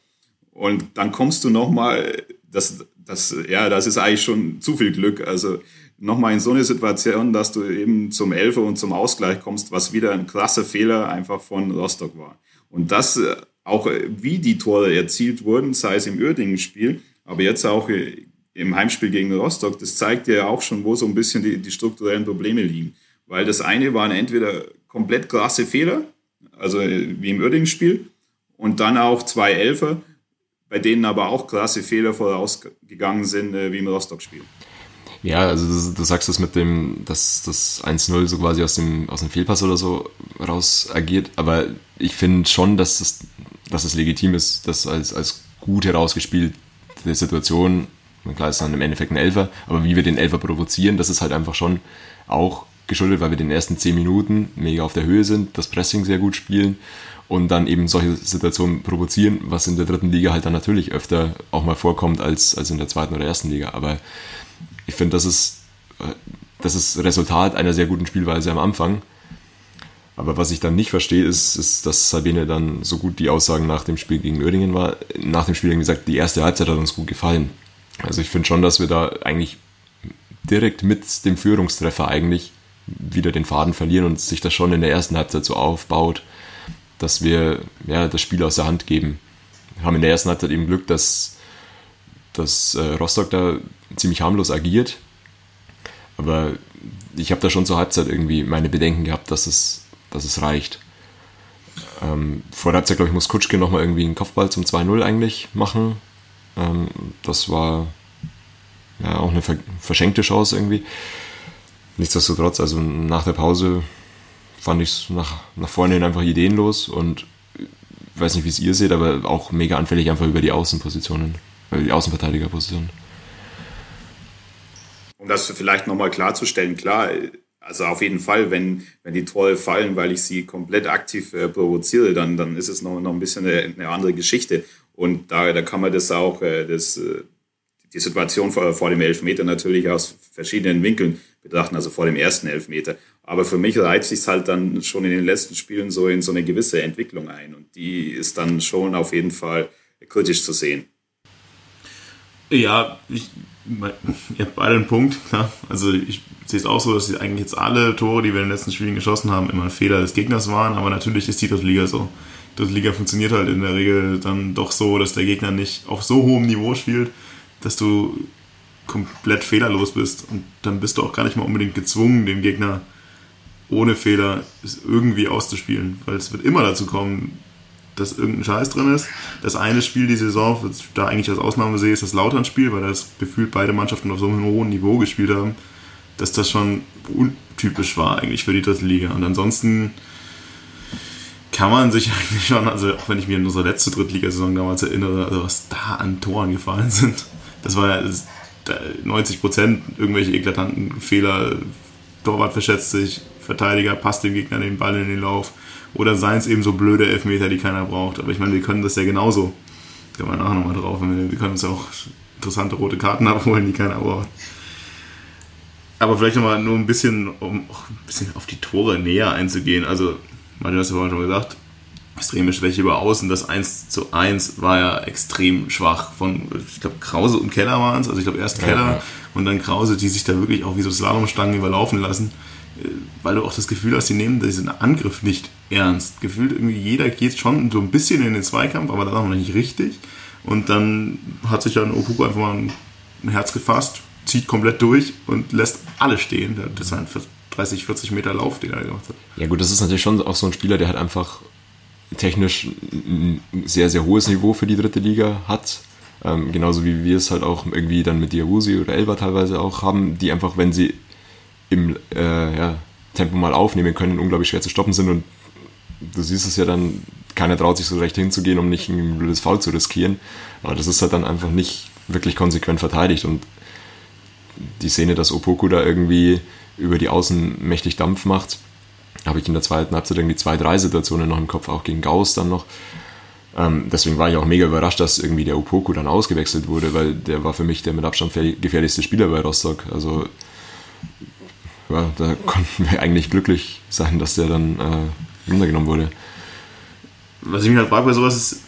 Und dann kommst du nochmal, das, das, ja, das ist eigentlich schon zu viel Glück. Also nochmal in so eine Situation, dass du eben zum Elfer und zum Ausgleich kommst, was wieder ein krasser Fehler einfach von Rostock war. Und das äh, auch, äh, wie die Tore erzielt wurden, sei es im Uerdingen-Spiel, aber jetzt auch äh, im Heimspiel gegen Rostock, das zeigt ja auch schon, wo so ein bisschen die, die strukturellen Probleme liegen. Weil das eine waren entweder komplett krasse Fehler, also wie im Uerdingen-Spiel, und dann auch zwei Elfer, bei denen aber auch krasse Fehler vorausgegangen sind, wie im Rostock-Spiel. Ja, also du, sagst das mit dem, dass das 1-0 so quasi aus dem, aus dem Fehlpass oder so raus agiert, aber ich finde schon, dass es, dass es legitim ist, das als, als gut herausgespielte Situation, klar ist dann im Endeffekt ein Elfer, aber wie wir den Elfer provozieren, das ist halt einfach schon auch geschuldet, weil wir den ersten zehn Minuten mega auf der Höhe sind, das Pressing sehr gut spielen und dann eben solche Situationen provozieren, was in der dritten Liga halt dann natürlich öfter auch mal vorkommt als, als in der zweiten oder ersten Liga. Aber ich finde, das ist, äh, das ist Resultat einer sehr guten Spielweise am Anfang. Aber was ich dann nicht verstehe, ist, ist, dass Sabine dann so gut die Aussagen nach dem Spiel gegen Öhringen war. Nach dem Spiel gesagt, die erste Halbzeit hat uns gut gefallen. Also ich finde schon, dass wir da eigentlich direkt mit dem Führungstreffer eigentlich wieder den Faden verlieren und sich das schon in der ersten Halbzeit so aufbaut, dass wir ja, das Spiel aus der Hand geben. Wir haben in der ersten Halbzeit eben Glück, dass, dass äh, Rostock da ziemlich harmlos agiert. Aber ich habe da schon zur Halbzeit irgendwie meine Bedenken gehabt, dass es, dass es reicht. Ähm, vor der Halbzeit, glaube ich, muss Kutschke nochmal irgendwie einen Kopfball zum 2-0 eigentlich machen. Ähm, das war ja auch eine verschenkte Chance irgendwie. Nichtsdestotrotz, also nach der Pause fand ich es nach, nach vorne hin einfach ideenlos und ich weiß nicht, wie es ihr seht, aber auch mega anfällig einfach über die Außenpositionen, die Außenverteidigerpositionen. Um das vielleicht nochmal klarzustellen, klar, also auf jeden Fall, wenn, wenn die Tore fallen, weil ich sie komplett aktiv äh, provoziere, dann, dann ist es noch, noch ein bisschen eine, eine andere Geschichte. Und da, da kann man das auch, äh, das, äh, die Situation vor, vor dem Elfmeter natürlich aus verschiedenen Winkeln betrachten, also vor dem ersten Elfmeter. Aber für mich reizt sich halt dann schon in den letzten Spielen so in so eine gewisse Entwicklung ein. Und die ist dann schon auf jeden Fall kritisch zu sehen. Ja, ich, ihr habt beide einen Punkt. Klar. Also ich sehe es auch so, dass eigentlich jetzt alle Tore, die wir in den letzten Spielen geschossen haben, immer Fehler des Gegners waren. Aber natürlich ist die dritte Liga so. Die dritte Liga funktioniert halt in der Regel dann doch so, dass der Gegner nicht auf so hohem Niveau spielt, dass du komplett fehlerlos bist. Und dann bist du auch gar nicht mal unbedingt gezwungen, den Gegner ohne Fehler irgendwie auszuspielen. Weil es wird immer dazu kommen, dass irgendein Scheiß drin ist. Das eine Spiel die Saison, was ich da eigentlich als Ausnahme sehe, ist das Lautern-Spiel, weil das gefühlt beide Mannschaften auf so einem hohen Niveau gespielt haben, dass das schon untypisch war eigentlich für die dritte Liga. Und ansonsten kann man sich eigentlich schon, also auch wenn ich mir an unsere letzte Drittligasaison damals erinnere, also was da an Toren gefallen sind, das war ja 90 Prozent irgendwelche eklatanten Fehler. Torwart verschätzt sich, Verteidiger passt dem Gegner den Ball in den Lauf. Oder seien es eben so blöde Elfmeter, die keiner braucht. Aber ich meine, wir können das ja genauso. Da kommen wir nachher nochmal drauf. Wir, können uns auch interessante rote Karten abholen, die keiner braucht. Aber vielleicht nochmal nur ein bisschen, um ein bisschen auf die Tore näher einzugehen. Also, Martin hast ja vorhin schon gesagt, extreme Schwäche über Außen. Das 1 zu 1 war ja extrem schwach von, ich glaube, Krause und Keller waren es. Also ich glaube erst Keller ja, ja. und dann Krause, die sich da wirklich auch wie so Slalomstangen überlaufen lassen. Weil du auch das Gefühl hast, die nehmen diesen Angriff nicht ernst. Gefühlt irgendwie jeder geht schon so ein bisschen in den Zweikampf, aber dann auch noch nicht richtig. Und dann hat sich dann Okuko einfach mal ein Herz gefasst, zieht komplett durch und lässt alle stehen. Das war ein 30, 40 Meter Lauf, den er gemacht hat. Ja gut, das ist natürlich schon auch so ein Spieler, der halt einfach technisch ein sehr, sehr hohes Niveau für die dritte Liga hat. Ähm, genauso wie wir es halt auch irgendwie dann mit Diawusi oder Elba teilweise auch haben, die einfach, wenn sie im äh, ja, Tempo mal aufnehmen können, unglaublich schwer zu stoppen sind und du siehst es ja dann, keiner traut sich so recht hinzugehen, um nicht ein blödes Foul zu riskieren. Aber das ist halt dann einfach nicht wirklich konsequent verteidigt und die Szene, dass Opoku da irgendwie über die Außen mächtig Dampf macht, habe ich in der zweiten Halbzeit irgendwie zwei, drei Situationen noch im Kopf, auch gegen Gauss dann noch. Ähm, deswegen war ich auch mega überrascht, dass irgendwie der Opoku dann ausgewechselt wurde, weil der war für mich der mit Abstand gefährlichste Spieler bei Rostock. Also ja, da konnten wir eigentlich glücklich sein, dass der dann äh, runtergenommen wurde. Was ich mich halt frage bei sowas ist,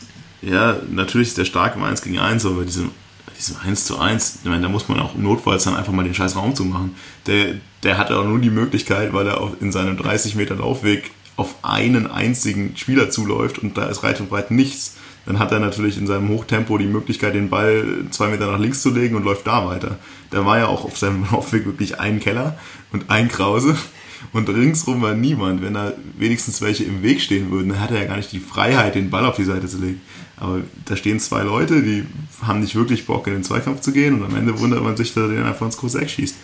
ja, natürlich ist der stark im 1 gegen 1, aber bei diesem, diesem 1 zu 1, ich meine, da muss man auch notfalls dann einfach mal den scheiß Raum zu machen. Der, der hatte auch nur die Möglichkeit, weil er auch in seinem 30 Meter Laufweg auf einen einzigen Spieler zuläuft und da ist weit und breit nichts. Dann hat er natürlich in seinem Hochtempo die Möglichkeit, den Ball zwei Meter nach links zu legen und läuft da weiter. Da war ja auch auf seinem Laufweg wirklich ein Keller und ein Krause und ringsrum war niemand. Wenn da wenigstens welche im Weg stehen würden, dann hat er ja gar nicht die Freiheit, den Ball auf die Seite zu legen. Aber da stehen zwei Leute, die haben nicht wirklich Bock, in den Zweikampf zu gehen und am Ende wundert man sich, dass er den einfach ins Eck schießt.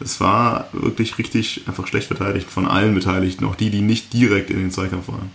Es war wirklich richtig einfach schlecht verteidigt von allen Beteiligten, auch die, die nicht direkt in den Zweikampf waren.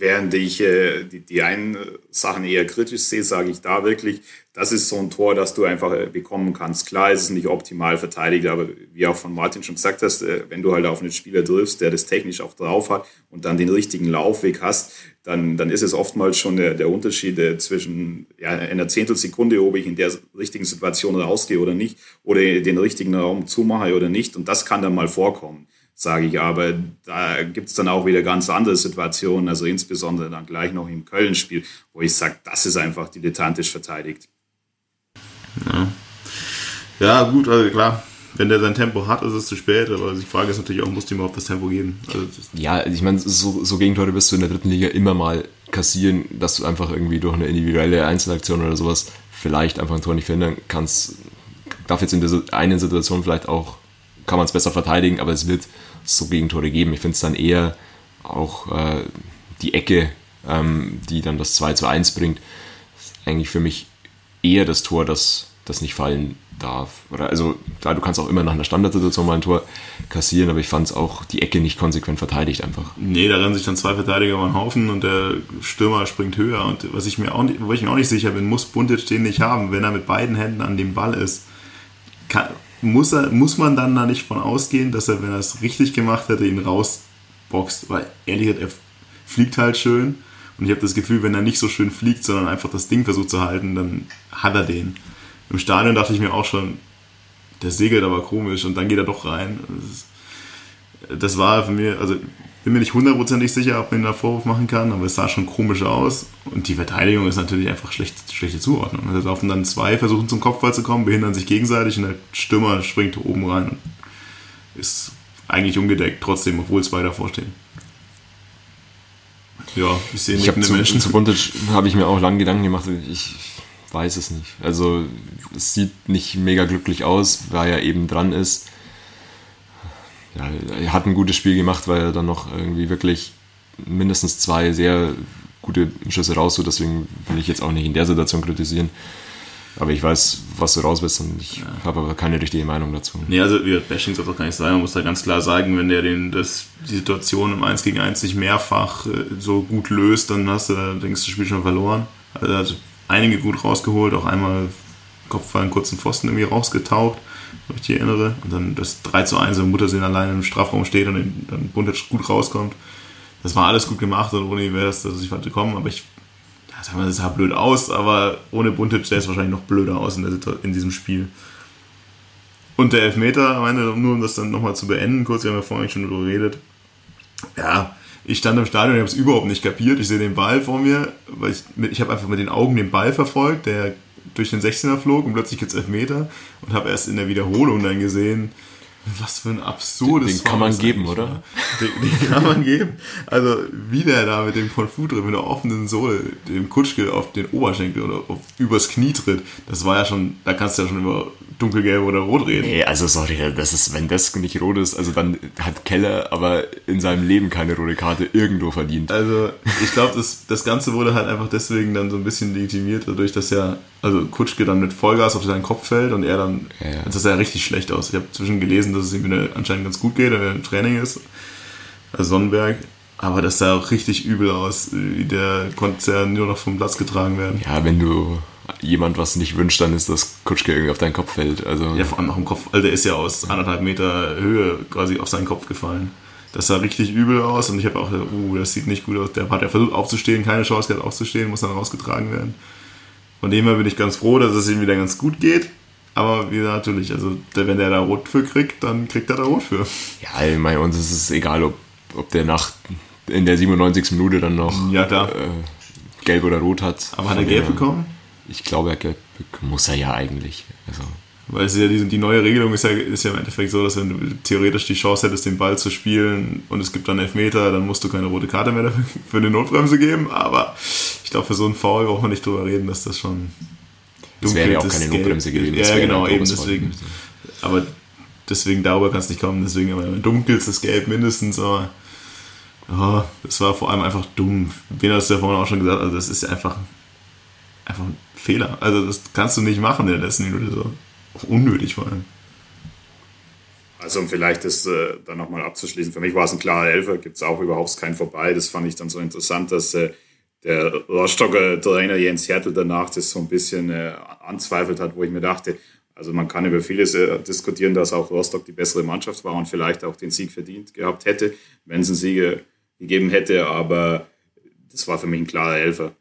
Während ich äh, die, die einen Sachen eher kritisch sehe, sage ich da wirklich, das ist so ein Tor, das du einfach äh, bekommen kannst. Klar ist es nicht optimal verteidigt, aber wie auch von Martin schon gesagt hast, äh, wenn du halt auf einen Spieler triffst, der das technisch auch drauf hat und dann den richtigen Laufweg hast, dann, dann ist es oftmals schon der, der Unterschied äh, zwischen ja, einer Zehntelsekunde, ob ich in der richtigen Situation rausgehe oder nicht, oder den richtigen Raum zumache oder nicht. Und das kann dann mal vorkommen sage ich. Aber da gibt es dann auch wieder ganz andere Situationen, also insbesondere dann gleich noch im Köln-Spiel, wo ich sage, das ist einfach dilettantisch verteidigt. Ja. ja, gut, also klar. Wenn der sein Tempo hat, ist es zu spät, aber die Frage ist natürlich auch, muss ihm überhaupt das Tempo geben? Also ja, ich meine, so, so Gegentore wirst du in der dritten Liga immer mal kassieren, dass du einfach irgendwie durch eine individuelle Einzelaktion oder sowas vielleicht einfach ein Tor nicht verhindern kannst. Darf jetzt in der einen Situation vielleicht auch, kann man es besser verteidigen, aber es wird so Gegentore geben. Ich finde es dann eher auch äh, die Ecke, ähm, die dann das 2 zu 1 bringt, eigentlich für mich eher das Tor, das, das nicht fallen darf. Oder also, klar, du kannst auch immer nach einer Standardsituation mal ein Tor kassieren, aber ich fand es auch die Ecke nicht konsequent verteidigt einfach. Nee, da rennen sich dann zwei Verteidiger über den Haufen und der Stürmer springt höher. Und was ich mir auch nicht, wo ich mir auch nicht sicher bin, muss Buntic den nicht haben, wenn er mit beiden Händen an dem Ball ist. Kann, muss, er, muss man dann da nicht von ausgehen, dass er, wenn er es richtig gemacht hätte, ihn rausboxt? Weil ehrlich gesagt, er fliegt halt schön und ich habe das Gefühl, wenn er nicht so schön fliegt, sondern einfach das Ding versucht zu halten, dann hat er den. Im Stadion dachte ich mir auch schon, der segelt aber komisch und dann geht er doch rein. Das, das war für mich, also bin mir nicht hundertprozentig sicher, ob man da Vorwurf machen kann, aber es sah schon komisch aus. Und die Verteidigung ist natürlich einfach schlecht, schlechte Zuordnung. Da laufen dann zwei, versuchen zum Kopfball zu kommen, behindern sich gegenseitig und der Stürmer springt oben rein und ist eigentlich ungedeckt, trotzdem, obwohl zwei davor stehen. Ja, ich sehe nicht zu, Menschen. Zu Buntic habe ich mir auch lange Gedanken gemacht. Ich weiß es nicht. Also, es sieht nicht mega glücklich aus, weil er eben dran ist. Ja, er hat ein gutes Spiel gemacht, weil er dann noch irgendwie wirklich mindestens zwei sehr gute Schüsse raus, deswegen will ich jetzt auch nicht in der Situation kritisieren. Aber ich weiß, was du raus bist und ich ja. habe aber keine richtige Meinung dazu. Nee, also wir Bashing soll doch gar nicht sein. Man muss da ganz klar sagen, wenn der den, das, die Situation im 1 gegen 1 nicht mehrfach äh, so gut löst, dann hast du da, denkst du, das Spiel schon verloren. Also er hat einige gut rausgeholt, auch einmal Kopfball einen kurzen Pfosten irgendwie rausgetaucht, ich mich erinnere. Und dann das 3 zu 1, wenn Muttersehen alleine im Strafraum steht und dann Buntic gut rauskommt. Das war alles gut gemacht und ohne ihn wäre das, dass ich hatte kommen, aber ich sagen wir, das sah blöd aus, aber ohne Buntic sähe es wahrscheinlich noch blöder aus in, der, in diesem Spiel. Und der Elfmeter, meine, nur um das dann nochmal zu beenden, kurz, wir haben ja vorhin schon darüber geredet. Ja, ich stand im Stadion und habe es überhaupt nicht kapiert. Ich sehe den Ball vor mir, weil ich, ich habe einfach mit den Augen den Ball verfolgt, der durch den 16er flog und plötzlich gibt es Elfmeter und habe erst in der Wiederholung dann gesehen, was für ein absurdes Den, den kann man geben, oder? Den, den, kann man geben. Also, wie der da mit dem Konfut drin, mit der offenen Sohle, dem Kutschke auf den Oberschenkel oder auf, übers Knie tritt, das war ja schon, da kannst du ja schon über dunkelgelb oder rot reden. Nee, also sorry, das ist, wenn das nicht rot ist, also dann hat Keller aber in seinem Leben keine rote Karte irgendwo verdient. Also, ich glaube, das, das Ganze wurde halt einfach deswegen dann so ein bisschen legitimiert, dadurch, dass ja, also Kutschke dann mit Vollgas auf seinen Kopf fällt und er dann, ja, ja. das sah ja richtig schlecht aus. Ich habe zwischen gelesen, dass es ihm anscheinend ganz gut geht, wenn er im Training ist. Also Sonnenberg. Aber das sah auch richtig übel aus. Der konnte ja nur noch vom Platz getragen werden. Ja, wenn du jemand was nicht wünscht, dann ist das Kutschke irgendwie auf deinen Kopf fällt. Also ja, vor allem auch im Kopf. Also der ist ja aus anderthalb Meter Höhe quasi auf seinen Kopf gefallen. Das sah richtig übel aus und ich habe auch gedacht, uh, das sieht nicht gut aus. Der hat ja versucht aufzustehen, keine Chance gehabt aufzustehen, muss dann rausgetragen werden. Von dem her bin ich ganz froh, dass es ihm wieder ganz gut geht. Aber wie natürlich, also wenn der da rot für kriegt, dann kriegt er da rot für. Ja, bei uns ist es egal, ob, ob der nach in der 97. Minute dann noch ja, äh, gelb oder rot hat. Aber hat er gelb bekommen? Ich glaube, er muss er ja eigentlich. Also. Weil es ist ja die, die neue Regelung ist ja, ist ja im Endeffekt so, dass wenn du theoretisch die Chance hättest, den Ball zu spielen und es gibt dann Elfmeter, dann musst du keine rote Karte mehr für eine Notbremse geben. Aber ich glaube, für so einen Foul braucht man nicht drüber reden, dass das schon. Es wäre ja auch keine Notbremse gewesen. Ja, genau, eben deswegen. Aber deswegen darüber kann es nicht kommen. Deswegen aber dunkelste Gelb mindestens. Aber oh, das war vor allem einfach dumm. Wen hast du ja vorhin auch schon gesagt? Also das ist einfach einfach ein Fehler. Also das kannst du nicht machen in der letzten Minute so. Auch unnötig vor allem. Also um vielleicht das äh, dann nochmal abzuschließen, für mich war es ein klarer Elfer, gibt es auch überhaupt kein Vorbei. Das fand ich dann so interessant, dass äh, der Rostocker Trainer Jens Hertel danach das so ein bisschen äh, anzweifelt hat, wo ich mir dachte, also man kann über vieles äh, diskutieren, dass auch Rostock die bessere Mannschaft war und vielleicht auch den Sieg verdient gehabt hätte, wenn es einen Sieg gegeben hätte, aber das war für mich ein klarer Elfer.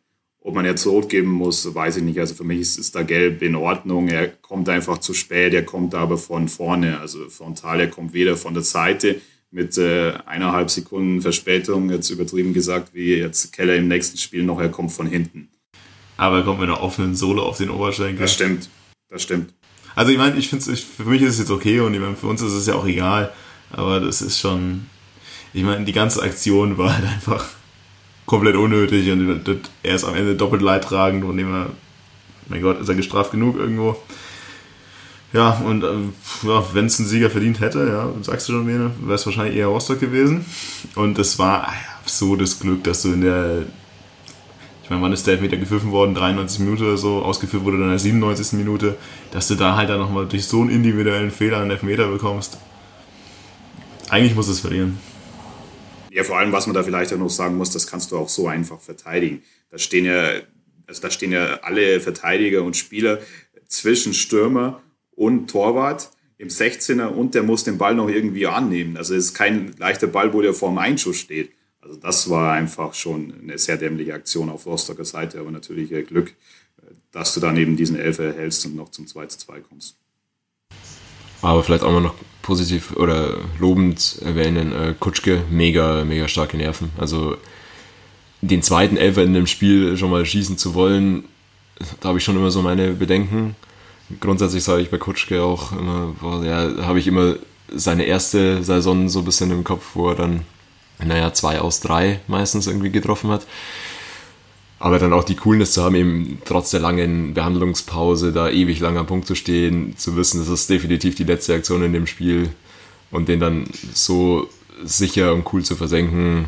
Ob man jetzt rot geben muss, weiß ich nicht. Also für mich ist, ist da gelb in Ordnung. Er kommt einfach zu spät, er kommt aber von vorne, also frontal, er kommt weder von der Seite mit äh, eineinhalb Sekunden Verspätung, jetzt übertrieben gesagt, wie jetzt Keller im nächsten Spiel noch, er kommt von hinten. Aber er kommt mit einer offenen Sohle auf den Oberschenkel. Das stimmt, das stimmt. Also ich meine, ich finde es, für mich ist es jetzt okay und ich meine, für uns ist es ja auch egal, aber das ist schon, ich meine, die ganze Aktion war halt einfach komplett unnötig und er ist am Ende doppelt leidtragend, von dem er, mein Gott, ist er gestraft genug irgendwo. Ja, und äh, ja, wenn es einen Sieger verdient hätte, ja, sagst du schon, wäre es wahrscheinlich eher Rostock gewesen. Und es war ein absurdes Glück, dass du in der, ich meine, wann ist der Elfmeter gepfiffen worden? 93 Minuten oder so, ausgeführt wurde dann in der 97. Minute, dass du da halt dann nochmal durch so einen individuellen Fehler einen Elfmeter bekommst. Eigentlich muss es verlieren. Ja, vor allem, was man da vielleicht auch noch sagen muss, das kannst du auch so einfach verteidigen. Da stehen ja, also da stehen ja alle Verteidiger und Spieler zwischen Stürmer und Torwart im 16er und der muss den Ball noch irgendwie annehmen. Also es ist kein leichter Ball, wo der vor dem Einschuss steht. Also das war einfach schon eine sehr dämliche Aktion auf Rostocker Seite, aber natürlich Glück, dass du dann eben diesen Elfer erhältst und noch zum 2 zu 2 kommst. Aber vielleicht auch mal noch positiv oder lobend erwähnen, äh, Kutschke, mega, mega starke Nerven. Also den zweiten Elfer in dem Spiel schon mal schießen zu wollen, da habe ich schon immer so meine Bedenken grundsätzlich sage ich bei Kutschke auch immer, boah, ja, habe ich immer seine erste Saison so ein bisschen im Kopf, wo er dann, naja, zwei aus drei meistens irgendwie getroffen hat. Aber dann auch die Coolness zu haben, eben trotz der langen Behandlungspause da ewig lang am Punkt zu stehen, zu wissen, das ist definitiv die letzte Aktion in dem Spiel und den dann so sicher und cool zu versenken,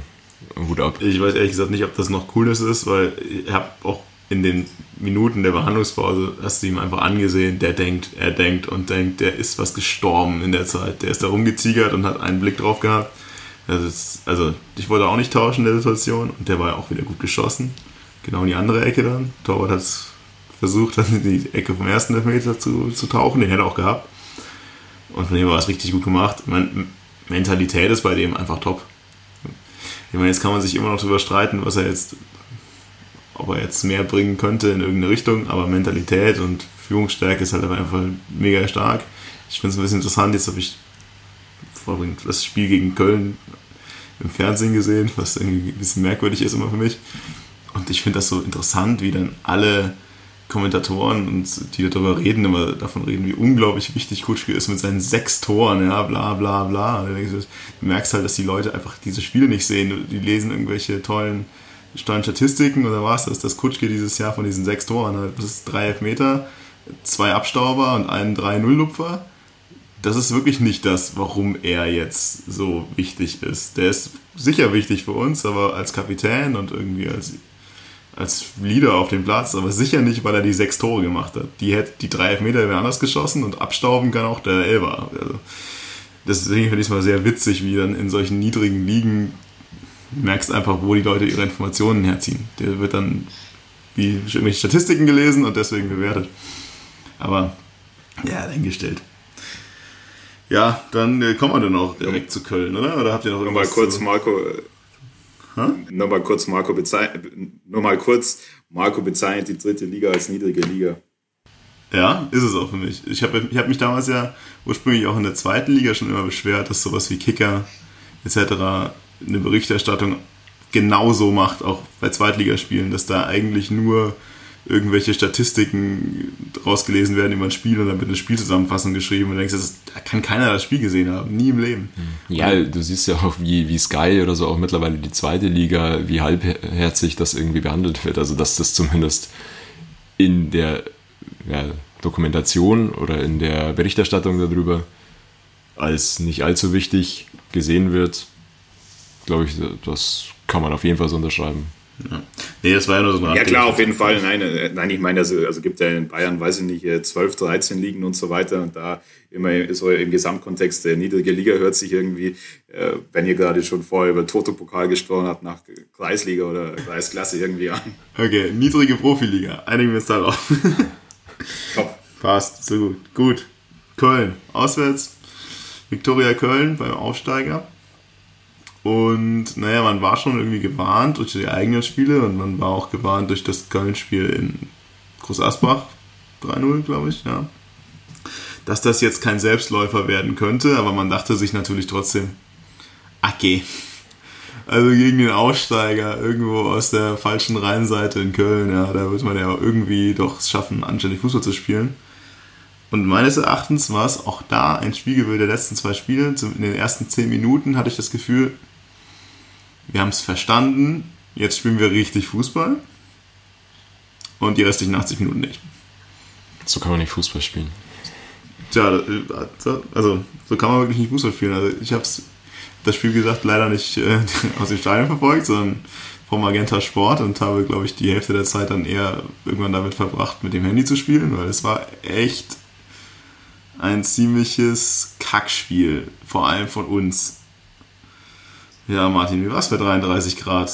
Hut ab. Ich weiß ehrlich gesagt nicht, ob das noch Coolness ist, weil ich habe auch in den Minuten der Behandlungspause hast du ihm einfach angesehen, der denkt, er denkt und denkt, der ist was gestorben in der Zeit. Der ist da rumgeziegert und hat einen Blick drauf gehabt. Ist, also ich wollte auch nicht tauschen in der Situation und der war ja auch wieder gut geschossen. Genau in die andere Ecke dann. Torwart hat versucht, dann in die Ecke vom ersten Elfmeter zu, zu tauchen, den hätte er auch gehabt. Und von dem war es richtig gut gemacht. Meine, Mentalität ist bei dem einfach top. Ich meine, jetzt kann man sich immer noch darüber streiten, was er jetzt ob er jetzt mehr bringen könnte in irgendeine Richtung, aber Mentalität und Führungsstärke ist halt einfach mega stark. Ich finde es ein bisschen interessant, jetzt habe ich vorhin das Spiel gegen Köln im Fernsehen gesehen, was irgendwie ein bisschen merkwürdig ist immer für mich. Und ich finde das so interessant, wie dann alle Kommentatoren und die darüber reden, immer davon reden, wie unglaublich wichtig Kutschke ist mit seinen sechs Toren, ja, bla bla bla. Du merkst halt, dass die Leute einfach diese Spiele nicht sehen. Die lesen irgendwelche tollen standen Statistiken oder war es das, dass Kutschke dieses Jahr von diesen sechs Toren hat. Das ist drei Elfmeter, zwei Abstauber und einen 3-0-Lupfer. Das ist wirklich nicht das, warum er jetzt so wichtig ist. Der ist sicher wichtig für uns, aber als Kapitän und irgendwie als, als Leader auf dem Platz, aber sicher nicht, weil er die sechs Tore gemacht hat. Die hätte die drei Elfmeter wäre anders geschossen und abstauben kann auch der Elber. Also, deswegen finde ich es mal sehr witzig, wie dann in solchen niedrigen Ligen merkst einfach, wo die Leute ihre Informationen herziehen. Der wird dann wie irgendwelche Statistiken gelesen und deswegen bewertet. Aber ja, dahingestellt. Ja, dann äh, kommen wir dann auch direkt ja. zu Köln, oder? Oder habt ihr noch irgendwas? Mal kurz. Marco. Ha? Nur mal kurz, Marco bezeichnet, nur mal kurz, Marco bezeichnet die dritte Liga als niedrige Liga. Ja, ist es auch für mich. Ich habe ich hab mich damals ja ursprünglich auch in der zweiten Liga schon immer beschwert, dass sowas wie Kicker etc eine Berichterstattung genauso macht, auch bei Zweitligaspielen, dass da eigentlich nur irgendwelche Statistiken rausgelesen werden über ein Spiel und dann wird eine Spielzusammenfassung geschrieben und denkst, das, da kann keiner das Spiel gesehen haben, nie im Leben. Ja, du siehst ja auch, wie, wie Sky oder so auch mittlerweile die zweite Liga, wie halbherzig das irgendwie behandelt wird. Also, dass das zumindest in der ja, Dokumentation oder in der Berichterstattung darüber als nicht allzu wichtig gesehen wird, glaube ich, das kann man auf jeden Fall so unterschreiben. Ja. Nee, das war ja nur so ein Ja klar, auf jeden Fall. Nein, äh, nein ich meine, also, also gibt ja in Bayern, weiß ich nicht, 12, 13 Ligen und so weiter. Und da immer so im Gesamtkontext der niedrige Liga hört sich irgendwie, äh, wenn ihr gerade schon vorher über Toto-Pokal gesprochen habt, nach Kreisliga oder Kreisklasse irgendwie an. Okay, niedrige Profiliga. Einigen wir uns darauf. Top. Passt, so gut. Gut. Köln, auswärts. Viktoria Köln beim Aufsteiger. Und naja, man war schon irgendwie gewarnt durch die eigenen Spiele und man war auch gewarnt durch das Köln-Spiel in Groß Asbach, 3-0, glaube ich, ja. Dass das jetzt kein Selbstläufer werden könnte, aber man dachte sich natürlich trotzdem, okay. Also gegen den Aussteiger irgendwo aus der falschen Rheinseite in Köln, ja, da wird man ja irgendwie doch schaffen, anständig Fußball zu spielen. Und meines Erachtens war es auch da ein Spiegelbild der letzten zwei Spiele. In den ersten zehn Minuten hatte ich das Gefühl, wir haben es verstanden, jetzt spielen wir richtig Fußball und die restlichen 80 Minuten nicht. So kann man nicht Fußball spielen. Tja, also so kann man wirklich nicht Fußball spielen. Also ich habe das Spiel, wie gesagt, leider nicht äh, aus dem Stadion verfolgt, sondern vom Magenta Sport und habe, glaube ich, die Hälfte der Zeit dann eher irgendwann damit verbracht, mit dem Handy zu spielen, weil es war echt ein ziemliches Kackspiel, vor allem von uns. Ja, Martin, wie war es bei 33 Grad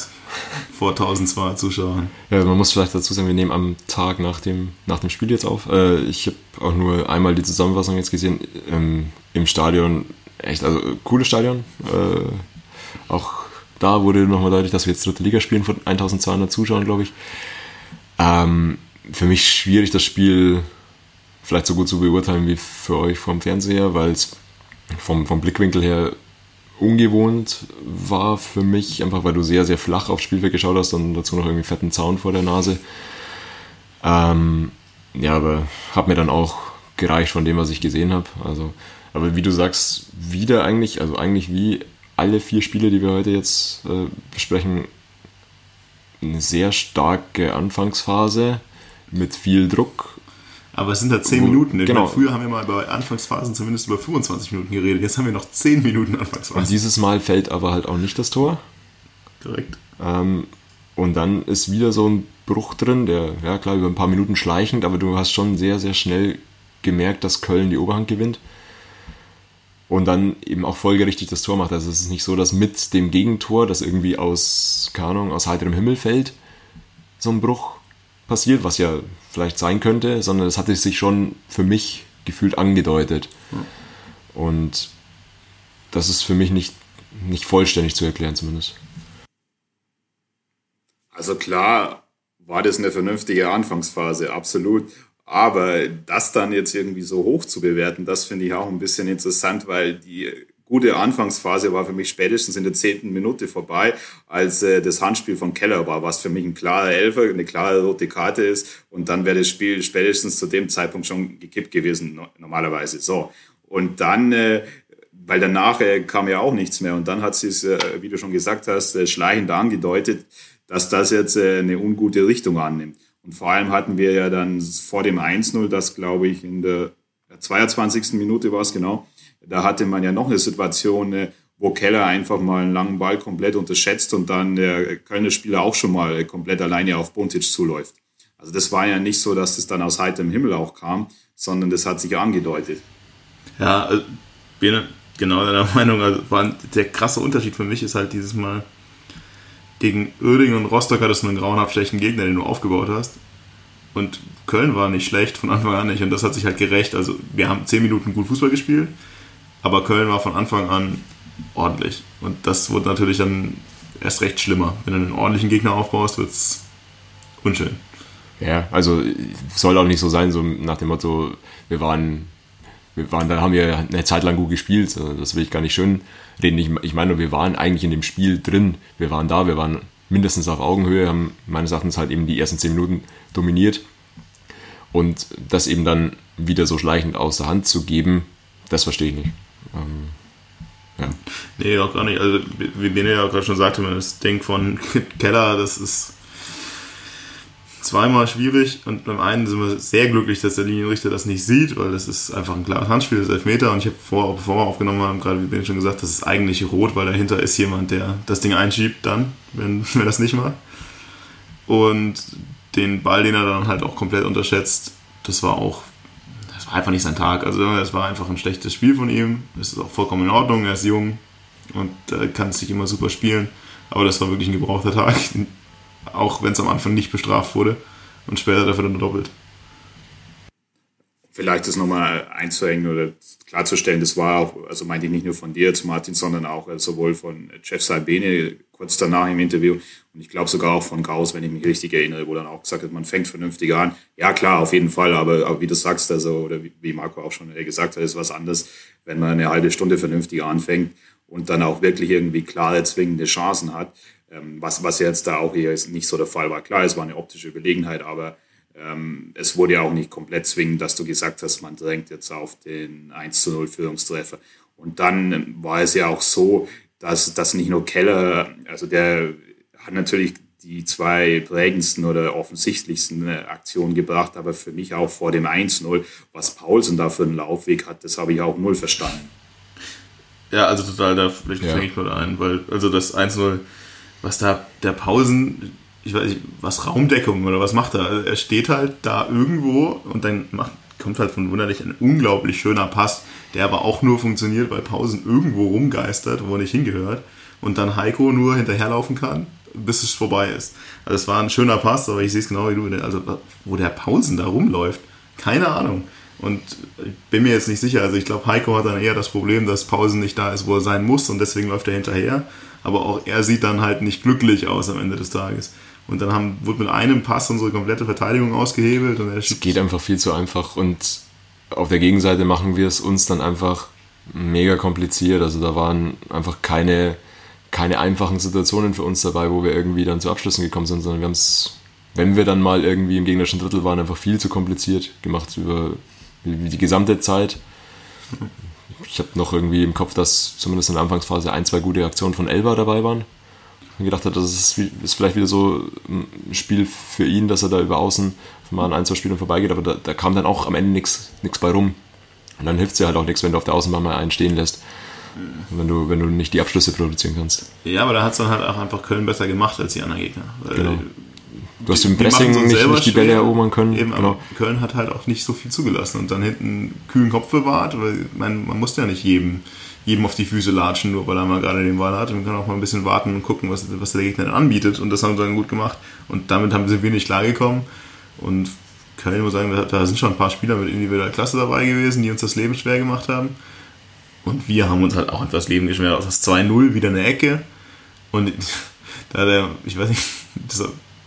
vor 1200 Zuschauern? Ja, man muss vielleicht dazu sagen, wir nehmen am Tag nach dem, nach dem Spiel jetzt auf. Äh, ich habe auch nur einmal die Zusammenfassung jetzt gesehen. Ähm, Im Stadion, echt, also cooles Stadion. Äh, auch da wurde nochmal deutlich, dass wir jetzt dritte Liga spielen von 1200 Zuschauern, glaube ich. Ähm, für mich schwierig, das Spiel vielleicht so gut zu beurteilen wie für euch vom Fernseher, weil es vom, vom Blickwinkel her ungewohnt war für mich, einfach weil du sehr, sehr flach aufs Spielfeld geschaut hast und dazu noch irgendwie fetten Zaun vor der Nase. Ähm, ja, aber hat mir dann auch gereicht von dem, was ich gesehen habe. Also, aber wie du sagst, wieder eigentlich, also eigentlich wie alle vier Spiele, die wir heute jetzt äh, besprechen, eine sehr starke Anfangsphase mit viel Druck, aber es sind da 10 Minuten. Genau. Meine, früher haben wir mal bei Anfangsphasen zumindest über 25 Minuten geredet. Jetzt haben wir noch 10 Minuten Anfangsphasen. Und dieses Mal fällt aber halt auch nicht das Tor. Korrekt. Ähm, und dann ist wieder so ein Bruch drin, der, ja klar, über ein paar Minuten schleichend, aber du hast schon sehr, sehr schnell gemerkt, dass Köln die Oberhand gewinnt. Und dann eben auch folgerichtig das Tor macht. Also es ist nicht so, dass mit dem Gegentor, das irgendwie aus, keine Ahnung, aus heiterem Himmel fällt, so ein Bruch passiert, was ja vielleicht sein könnte, sondern es hatte sich schon für mich gefühlt angedeutet. Und das ist für mich nicht, nicht vollständig zu erklären zumindest. Also klar war das eine vernünftige Anfangsphase, absolut. Aber das dann jetzt irgendwie so hoch zu bewerten, das finde ich auch ein bisschen interessant, weil die gute Anfangsphase war für mich spätestens in der zehnten Minute vorbei, als äh, das Handspiel von Keller war, was für mich ein klarer Elfer, eine klare rote Karte ist. Und dann wäre das Spiel spätestens zu dem Zeitpunkt schon gekippt gewesen, normalerweise. So. Und dann, äh, weil danach äh, kam ja auch nichts mehr. Und dann hat sie es, äh, wie du schon gesagt hast, äh, schleichend angedeutet, dass das jetzt äh, eine ungute Richtung annimmt. Und vor allem hatten wir ja dann vor dem 1-0, das glaube ich in der 22. Minute war es genau, da hatte man ja noch eine Situation, äh, wo Keller einfach mal einen langen Ball komplett unterschätzt und dann der Kölner Spieler auch schon mal komplett alleine auf Buntic zuläuft. Also das war ja nicht so, dass das dann aus heiterem Himmel auch kam, sondern das hat sich angedeutet. Ja, also, bin genau deiner Meinung. Also der krasse Unterschied für mich ist halt dieses Mal gegen Oerding und Rostock hattest du einen grauenhaft schlechten Gegner, den du aufgebaut hast. Und Köln war nicht schlecht von Anfang an nicht und das hat sich halt gerecht. Also wir haben zehn Minuten gut Fußball gespielt aber Köln war von Anfang an ordentlich. Und das wurde natürlich dann erst recht schlimmer. Wenn du einen ordentlichen Gegner aufbaust, wird es unschön. Ja, also soll auch nicht so sein, so nach dem Motto, wir waren, wir waren, da haben wir eine Zeit lang gut gespielt, das will ich gar nicht schön reden. Ich meine, wir waren eigentlich in dem Spiel drin, wir waren da, wir waren mindestens auf Augenhöhe, haben meines Erachtens halt eben die ersten zehn Minuten dominiert. Und das eben dann wieder so schleichend aus der Hand zu geben, das verstehe ich nicht. Ähm, ja. Nee, auch gar nicht. Also, wie Bene ja gerade schon sagte, das Ding von Keller, das ist zweimal schwierig und beim einen sind wir sehr glücklich, dass der Linienrichter das nicht sieht, weil das ist einfach ein klares Handspiel, das ist Elfmeter und ich habe vor, bevor wir aufgenommen haben, gerade wie Ben schon gesagt, das ist eigentlich rot, weil dahinter ist jemand, der das Ding einschiebt dann, wenn, wenn das nicht macht. Und den Ball, den er dann halt auch komplett unterschätzt, das war auch, das war einfach nicht sein Tag. Also das war einfach ein schlechtes Spiel von ihm. Das ist auch vollkommen in Ordnung, er ist jung und äh, kann sich immer super spielen. Aber das war wirklich ein gebrauchter Tag, auch wenn es am Anfang nicht bestraft wurde und später dafür dann doppelt. Vielleicht das nochmal einzuhängen oder klarzustellen, das war auch, also meinte ich nicht nur von dir zu Martin, sondern auch äh, sowohl von Jeff Salbene kurz danach im Interview und ich glaube sogar auch von Gauss, wenn ich mich richtig erinnere, wo dann auch gesagt hat, man fängt vernünftig an. Ja klar, auf jeden Fall, aber, aber wie du sagst, also, oder wie Marco auch schon gesagt hat, ist was anderes, wenn man eine halbe Stunde vernünftig anfängt und dann auch wirklich irgendwie klare, zwingende Chancen hat, was, was jetzt da auch hier nicht so der Fall war. Klar, es war eine optische Überlegenheit, aber ähm, es wurde ja auch nicht komplett zwingend, dass du gesagt hast, man drängt jetzt auf den 1 zu 0 Führungstreffer. Und dann war es ja auch so, dass, dass nicht nur Keller, also der hat natürlich die zwei prägendsten oder offensichtlichsten äh, Aktionen gebracht, aber für mich auch vor dem 1-0, was Paulsen da für einen Laufweg hat, das habe ich auch null verstanden. Ja, also total, da vielleicht ja. fange ich mal ein, weil also das 1-0, was da der Pausen, ich weiß nicht, was Raumdeckung oder was macht er? Er steht halt da irgendwo und dann macht, kommt halt von wunderlich ein unglaublich schöner Pass, der aber auch nur funktioniert, weil Pausen irgendwo rumgeistert, wo er nicht hingehört und dann Heiko nur hinterherlaufen kann, bis es vorbei ist. Also es war ein schöner Pass, aber ich sehe es genau wie du, also wo der Pausen da rumläuft, keine Ahnung. Und ich bin mir jetzt nicht sicher. Also ich glaube, Heiko hat dann eher das Problem, dass Pausen nicht da ist, wo er sein muss und deswegen läuft er hinterher. Aber auch er sieht dann halt nicht glücklich aus am Ende des Tages. Und dann haben, wurde mit einem Pass unsere komplette Verteidigung ausgehebelt. Und es geht einfach viel zu einfach und auf der Gegenseite machen wir es uns dann einfach mega kompliziert. Also da waren einfach keine, keine einfachen Situationen für uns dabei, wo wir irgendwie dann zu Abschlüssen gekommen sind, sondern wir haben es, wenn wir dann mal irgendwie im gegnerischen Drittel waren, einfach viel zu kompliziert gemacht über die gesamte Zeit. Ich habe noch irgendwie im Kopf, dass zumindest in der Anfangsphase ein, zwei gute Aktionen von Elba dabei waren. Und gedacht habe, das ist, ist, vielleicht wieder so ein Spiel für ihn, dass er da über außen mal an ein, zwei Spielen vorbeigeht, aber da, da kam dann auch am Ende nichts bei rum. Und dann hilft es dir halt auch nichts, wenn du auf der Außenbahn mal einen stehen lässt. Wenn du, wenn du nicht die Abschlüsse produzieren kannst. Ja, aber da hat es dann halt auch einfach Köln besser gemacht als die anderen Gegner. Genau. Du hast im Pressing nicht, nicht, die Bälle erobern können. Eben, genau. Köln hat halt auch nicht so viel zugelassen und dann hinten kühlen Kopf bewahrt, weil man, man musste ja nicht jedem, jedem auf die Füße latschen, nur weil er mal gerade den Ball hat. Man kann auch mal ein bisschen warten und gucken, was, was der Gegner dann anbietet und das haben sie dann gut gemacht und damit haben sie wenig klargekommen und Köln muss sagen, da sind schon ein paar Spieler mit individueller Klasse dabei gewesen, die uns das Leben schwer gemacht haben. Und wir haben uns halt auch etwas Leben geschwert. Aus das 2-0 wieder eine Ecke. Und da der, ich weiß nicht,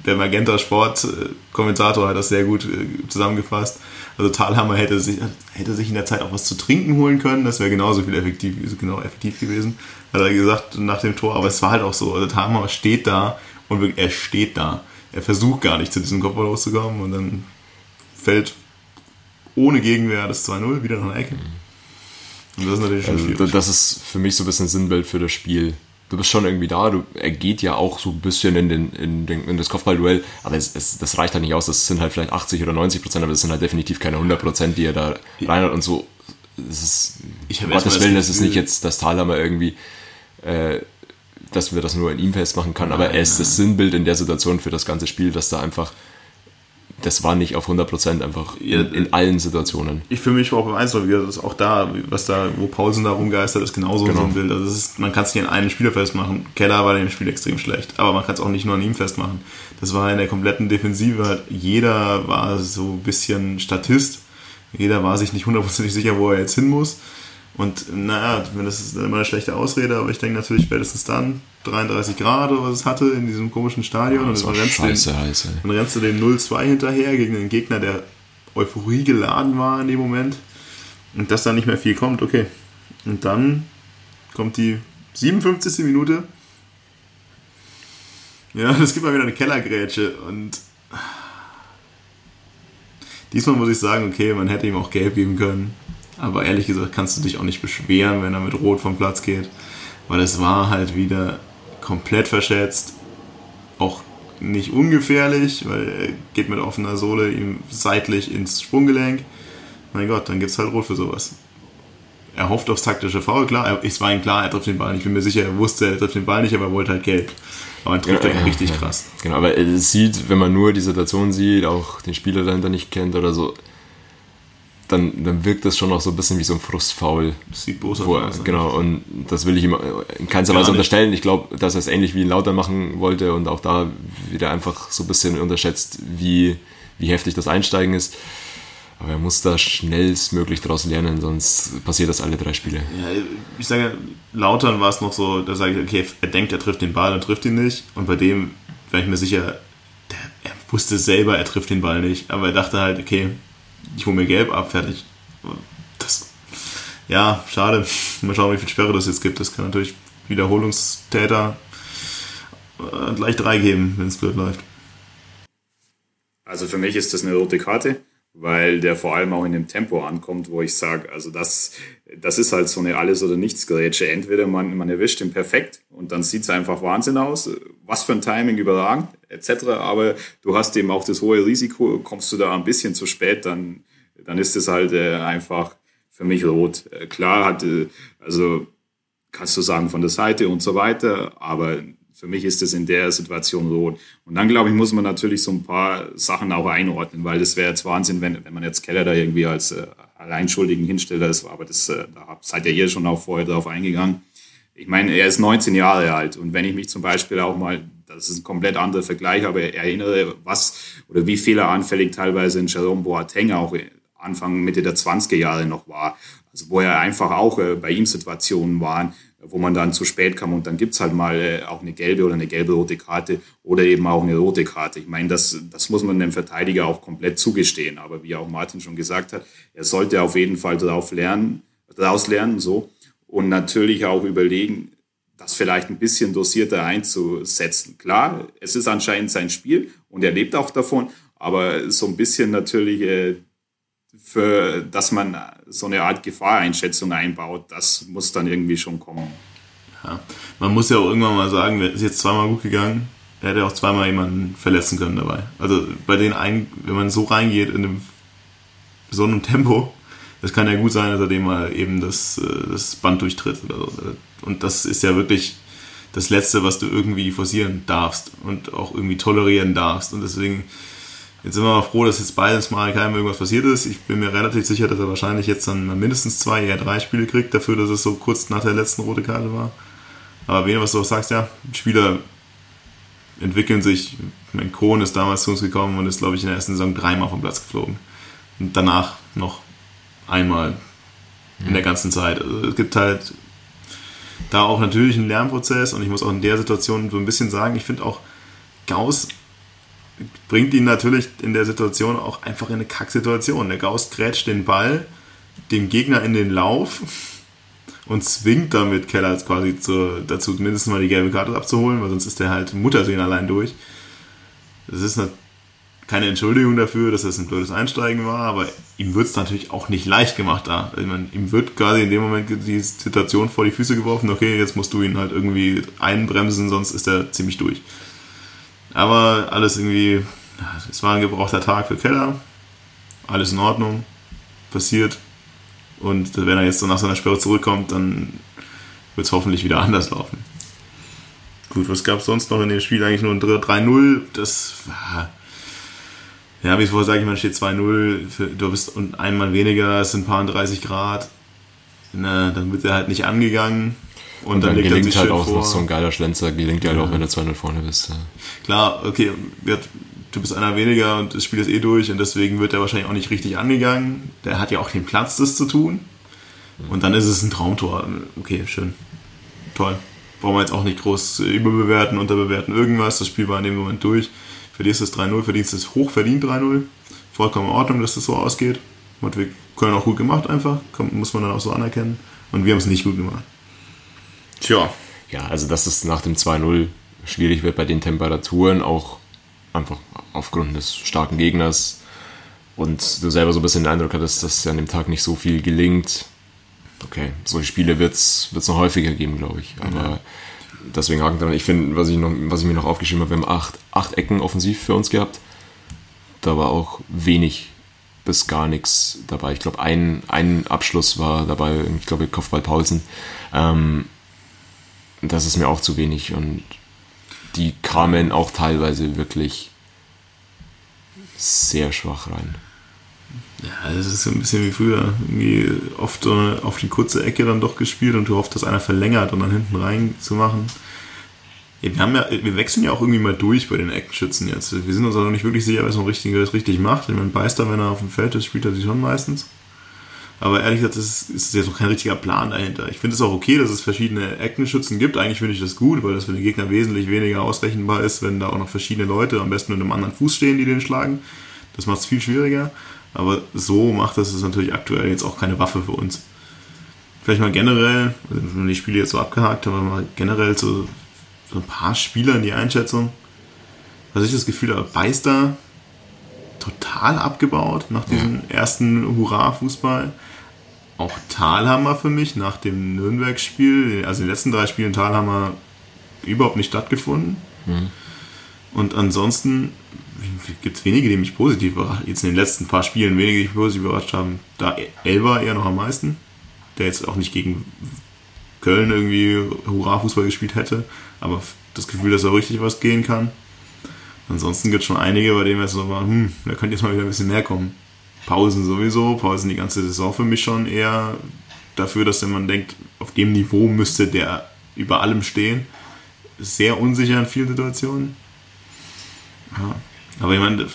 der Magenta Sport Kommentator hat das sehr gut äh, zusammengefasst. Also Talhammer hätte sich, hätte sich in der Zeit auch was zu trinken holen können, das wäre genauso viel effektiv, genau effektiv gewesen, hat er gesagt nach dem Tor. Aber es war halt auch so, also Talhammer steht da und wirklich, er steht da. Er versucht gar nicht zu diesem Kopfball loszukommen und dann fällt ohne Gegenwehr das 2-0 wieder nach der Ecke. Und das ist natürlich schon also, schwierig. Das ist für mich so ein bisschen Sinnbild für das Spiel du bist schon irgendwie da, du, er geht ja auch so ein bisschen in, den, in, den, in das Kopfballduell, aber es, es, das reicht halt nicht aus, das sind halt vielleicht 80 oder 90 Prozent, aber das sind halt definitiv keine 100 Prozent, die er da rein hat und so. Es ist, ich um Gottes Willen, das ist nicht jetzt das Talhammer irgendwie, äh, dass wir das nur in ihm festmachen können, aber er ist das Sinnbild in der Situation für das ganze Spiel, dass da einfach das war nicht auf 100% einfach in, in, allen Situationen. Ich fühle mich auch beim Einzel wieder, das ist auch da, was da, wo Pausen da rumgeistert, ist genauso genau. so ein Bild. Also ist, man kann es nicht an einem Spieler festmachen. Keller war in dem Spiel extrem schlecht, aber man kann es auch nicht nur an ihm festmachen. Das war in der kompletten Defensive halt, jeder war so ein bisschen Statist. Jeder war sich nicht hundertprozentig sicher, wo er jetzt hin muss. Und naja, das ist immer eine schlechte Ausrede, aber ich denke natürlich spätestens dann 33 Grad oder was es hatte in diesem komischen Stadion. Ja, und dann rennst, scheiße, den, heiß, dann rennst du den 0-2 hinterher gegen einen Gegner, der Euphorie geladen war in dem Moment. Und dass da nicht mehr viel kommt, okay. Und dann kommt die 57. Minute. Ja, es gibt mal wieder eine Kellergrätsche und diesmal muss ich sagen, okay, man hätte ihm auch gelb geben können. Aber ehrlich gesagt kannst du dich auch nicht beschweren, wenn er mit Rot vom Platz geht. Weil es war halt wieder komplett verschätzt. Auch nicht ungefährlich, weil er geht mit offener Sohle ihm seitlich ins Sprunggelenk. Mein Gott, dann gibt es halt Rot für sowas. Er hofft aufs taktische Foul, klar, es war ihm klar, er trifft den Ball nicht. Ich bin mir sicher, er wusste, er trifft den Ball nicht, aber er wollte halt gelb. Aber man trifft ja, ja, richtig ja. krass. Genau, aber es sieht, wenn man nur die Situation sieht, auch den Spieler dahinter nicht kennt oder so, dann, dann wirkt das schon auch so ein bisschen wie so ein Frustfaul. Sieht boshaft aus. genau, und das will ich ihm in keinster Weise unterstellen. Ich glaube, dass er es ähnlich wie Lauter machen wollte und auch da wieder einfach so ein bisschen unterschätzt, wie, wie heftig das Einsteigen ist. Aber er muss da schnellstmöglich daraus lernen, sonst passiert das alle drei Spiele. Ja, ich sage, Lautern war es noch so, da sage ich, okay, er denkt, er trifft den Ball und trifft ihn nicht. Und bei dem wäre ich mir sicher, der, er wusste selber, er trifft den Ball nicht. Aber er dachte halt, okay, ich hole mir gelb ab, fertig. Das, ja, schade. Mal schauen, wie viel Sperre das jetzt gibt. Das kann natürlich Wiederholungstäter äh, gleich drei geben, wenn es blöd läuft. Also für mich ist das eine rote Karte, weil der vor allem auch in dem Tempo ankommt, wo ich sage, also das, das ist halt so eine Alles- oder Nichts-Gerätsche. Entweder man, man erwischt ihn perfekt und dann sieht es einfach Wahnsinn aus, was für ein Timing überragend, etc. Aber du hast eben auch das hohe Risiko, kommst du da ein bisschen zu spät, dann, dann ist es halt äh, einfach für mich rot. Äh, klar hat, äh, also kannst du sagen von der Seite und so weiter, aber für mich ist es in der Situation rot. Und dann, glaube ich, muss man natürlich so ein paar Sachen auch einordnen, weil das wäre jetzt Wahnsinn, wenn, wenn man jetzt Keller da irgendwie als äh, Alleinschuldigen hinstellt, das, aber das, äh, da seid ihr hier schon auch vorher drauf eingegangen. Ich meine, er ist 19 Jahre alt und wenn ich mich zum Beispiel auch mal, das ist ein komplett anderer Vergleich, aber erinnere, was oder wie fehleranfällig teilweise in Jerome Boateng auch Anfang, Mitte der 20er Jahre noch war. Also wo er einfach auch äh, bei ihm Situationen waren, wo man dann zu spät kam und dann gibt's halt mal äh, auch eine gelbe oder eine gelbe-rote Karte oder eben auch eine rote Karte. Ich meine, das, das muss man dem Verteidiger auch komplett zugestehen. Aber wie auch Martin schon gesagt hat, er sollte auf jeden Fall darauf lernen, daraus lernen, so. Und natürlich auch überlegen, das vielleicht ein bisschen dosierter einzusetzen. Klar, es ist anscheinend sein Spiel und er lebt auch davon, aber so ein bisschen natürlich äh, für, dass man so eine Art Gefahreinschätzung einbaut, das muss dann irgendwie schon kommen. Ja. Man muss ja auch irgendwann mal sagen, es ist jetzt zweimal gut gegangen, er hätte auch zweimal jemanden verletzen können dabei. Also bei den ein, wenn man so reingeht in einem, so einem Tempo, das kann ja gut sein, dass er dem mal eben das, äh, das Band durchtritt. Oder so. Und das ist ja wirklich das Letzte, was du irgendwie forcieren darfst und auch irgendwie tolerieren darfst. Und deswegen, jetzt sind wir mal froh, dass jetzt beides Mal keinem irgendwas passiert ist. Ich bin mir relativ sicher, dass er wahrscheinlich jetzt dann mindestens zwei, eher drei Spiele kriegt, dafür, dass es so kurz nach der letzten rote Karte war. Aber wen, was du auch sagst, ja, Spieler entwickeln sich. Mein Kohn ist damals zu uns gekommen und ist, glaube ich, in der ersten Saison dreimal vom Platz geflogen. Und danach noch einmal in der ganzen Zeit. Also es gibt halt da auch natürlich einen Lernprozess und ich muss auch in der Situation so ein bisschen sagen, ich finde auch Gauss bringt ihn natürlich in der Situation auch einfach in eine Kacksituation. Der Gauss grätscht den Ball dem Gegner in den Lauf und zwingt damit Keller quasi zu, dazu, mindestens mal die gelbe Karte abzuholen, weil sonst ist der halt Muttersehen allein durch. Das ist eine, keine Entschuldigung dafür, dass das ein blödes Einsteigen war, aber ihm wird es natürlich auch nicht leicht gemacht da. Ich meine, ihm wird quasi in dem Moment die Situation vor die Füße geworfen, okay, jetzt musst du ihn halt irgendwie einbremsen, sonst ist er ziemlich durch. Aber alles irgendwie, es war ein gebrauchter Tag für Keller, alles in Ordnung, passiert. Und wenn er jetzt so nach seiner Sperre zurückkommt, dann wird es hoffentlich wieder anders laufen. Gut, was gab es sonst noch in dem Spiel? Eigentlich nur ein 3-0. Das war. Ja, wie ich vorher sage, man steht 2-0. Du bist einmal weniger, es sind ein paar 30 Grad. Na, dann wird er halt nicht angegangen. Und, Und dann, er gelingt halt auch noch so ein geiler Schlenzer, gelingt ja halt auch, wenn du 200 vorne bist. Ja. Klar, okay, du bist einer weniger und das Spiel ist eh durch und deswegen wird er wahrscheinlich auch nicht richtig angegangen. Der hat ja auch den Platz, das zu tun. Und dann ist es ein Traumtor. Okay, schön. Toll. Brauchen wir jetzt auch nicht groß überbewerten, unterbewerten, irgendwas. Das Spiel war in dem Moment durch. Verlierst es 3-0, verdienst es hochverdient 3-0. Vollkommen in Ordnung, dass das so ausgeht. Und wir können auch gut gemacht einfach. Muss man dann auch so anerkennen. Und wir haben es nicht gut gemacht. Tja. Ja, also dass es nach dem 2-0 schwierig wird bei den Temperaturen, auch einfach aufgrund des starken Gegners und du selber so ein bisschen den Eindruck hattest, dass an dem Tag nicht so viel gelingt. Okay, solche Spiele wird es noch häufiger geben, glaube ich. Aber deswegen haken dran. Ich finde, was, ich noch- was ich mir noch aufgeschrieben habe, wir haben acht, acht Ecken offensiv für uns gehabt. Da war auch wenig bis gar nichts dabei. Ich glaube, ein, ein Abschluss war dabei, ich glaube, Kopfball Paulsen. Ähm, das ist mir auch zu wenig und die kamen auch teilweise wirklich sehr schwach rein. Ja, es ist so ein bisschen wie früher. Irgendwie oft auf die kurze Ecke dann doch gespielt und du hoffst, dass einer verlängert und dann hinten rein zu machen. Ja, wir, haben ja, wir wechseln ja auch irgendwie mal durch bei den Actionschützen jetzt. Wir sind uns auch noch nicht wirklich sicher, wer es noch richtig, richtig macht. Ich meine, Beister, wenn er auf dem Feld ist, spielt er sich schon meistens. Aber ehrlich gesagt, das ist, ist jetzt noch kein richtiger Plan dahinter. Ich finde es auch okay, dass es verschiedene Eckenschützen gibt. Eigentlich finde ich das gut, weil das für den Gegner wesentlich weniger ausrechenbar ist, wenn da auch noch verschiedene Leute am besten mit einem anderen Fuß stehen, die den schlagen. Das macht es viel schwieriger. Aber so macht das es natürlich aktuell jetzt auch keine Waffe für uns. Vielleicht mal generell, also wenn die Spiele jetzt so abgehakt, aber mal generell so, so ein paar Spieler in die Einschätzung. Was ich das Gefühl habe, Beister total abgebaut nach diesem ja. ersten Hurra-Fußball. Auch Talhammer für mich nach dem Nürnberg-Spiel, also die letzten drei Spielen Talhammer überhaupt nicht stattgefunden. Mhm. Und ansonsten gibt es wenige, die mich positiv überrascht Jetzt in den letzten paar Spielen wenige, die mich positiv überrascht haben. Da Elba eher noch am meisten, der jetzt auch nicht gegen Köln irgendwie Hurra-Fußball gespielt hätte, aber das Gefühl, dass er richtig was gehen kann. Ansonsten gibt es schon einige, bei denen wir so mal, hm, da könnte jetzt mal wieder ein bisschen mehr kommen. Pausen sowieso, Pausen die ganze Saison für mich schon eher dafür, dass man denkt, auf dem Niveau müsste der über allem stehen. Sehr unsicher in vielen Situationen. Ja, aber ich meine,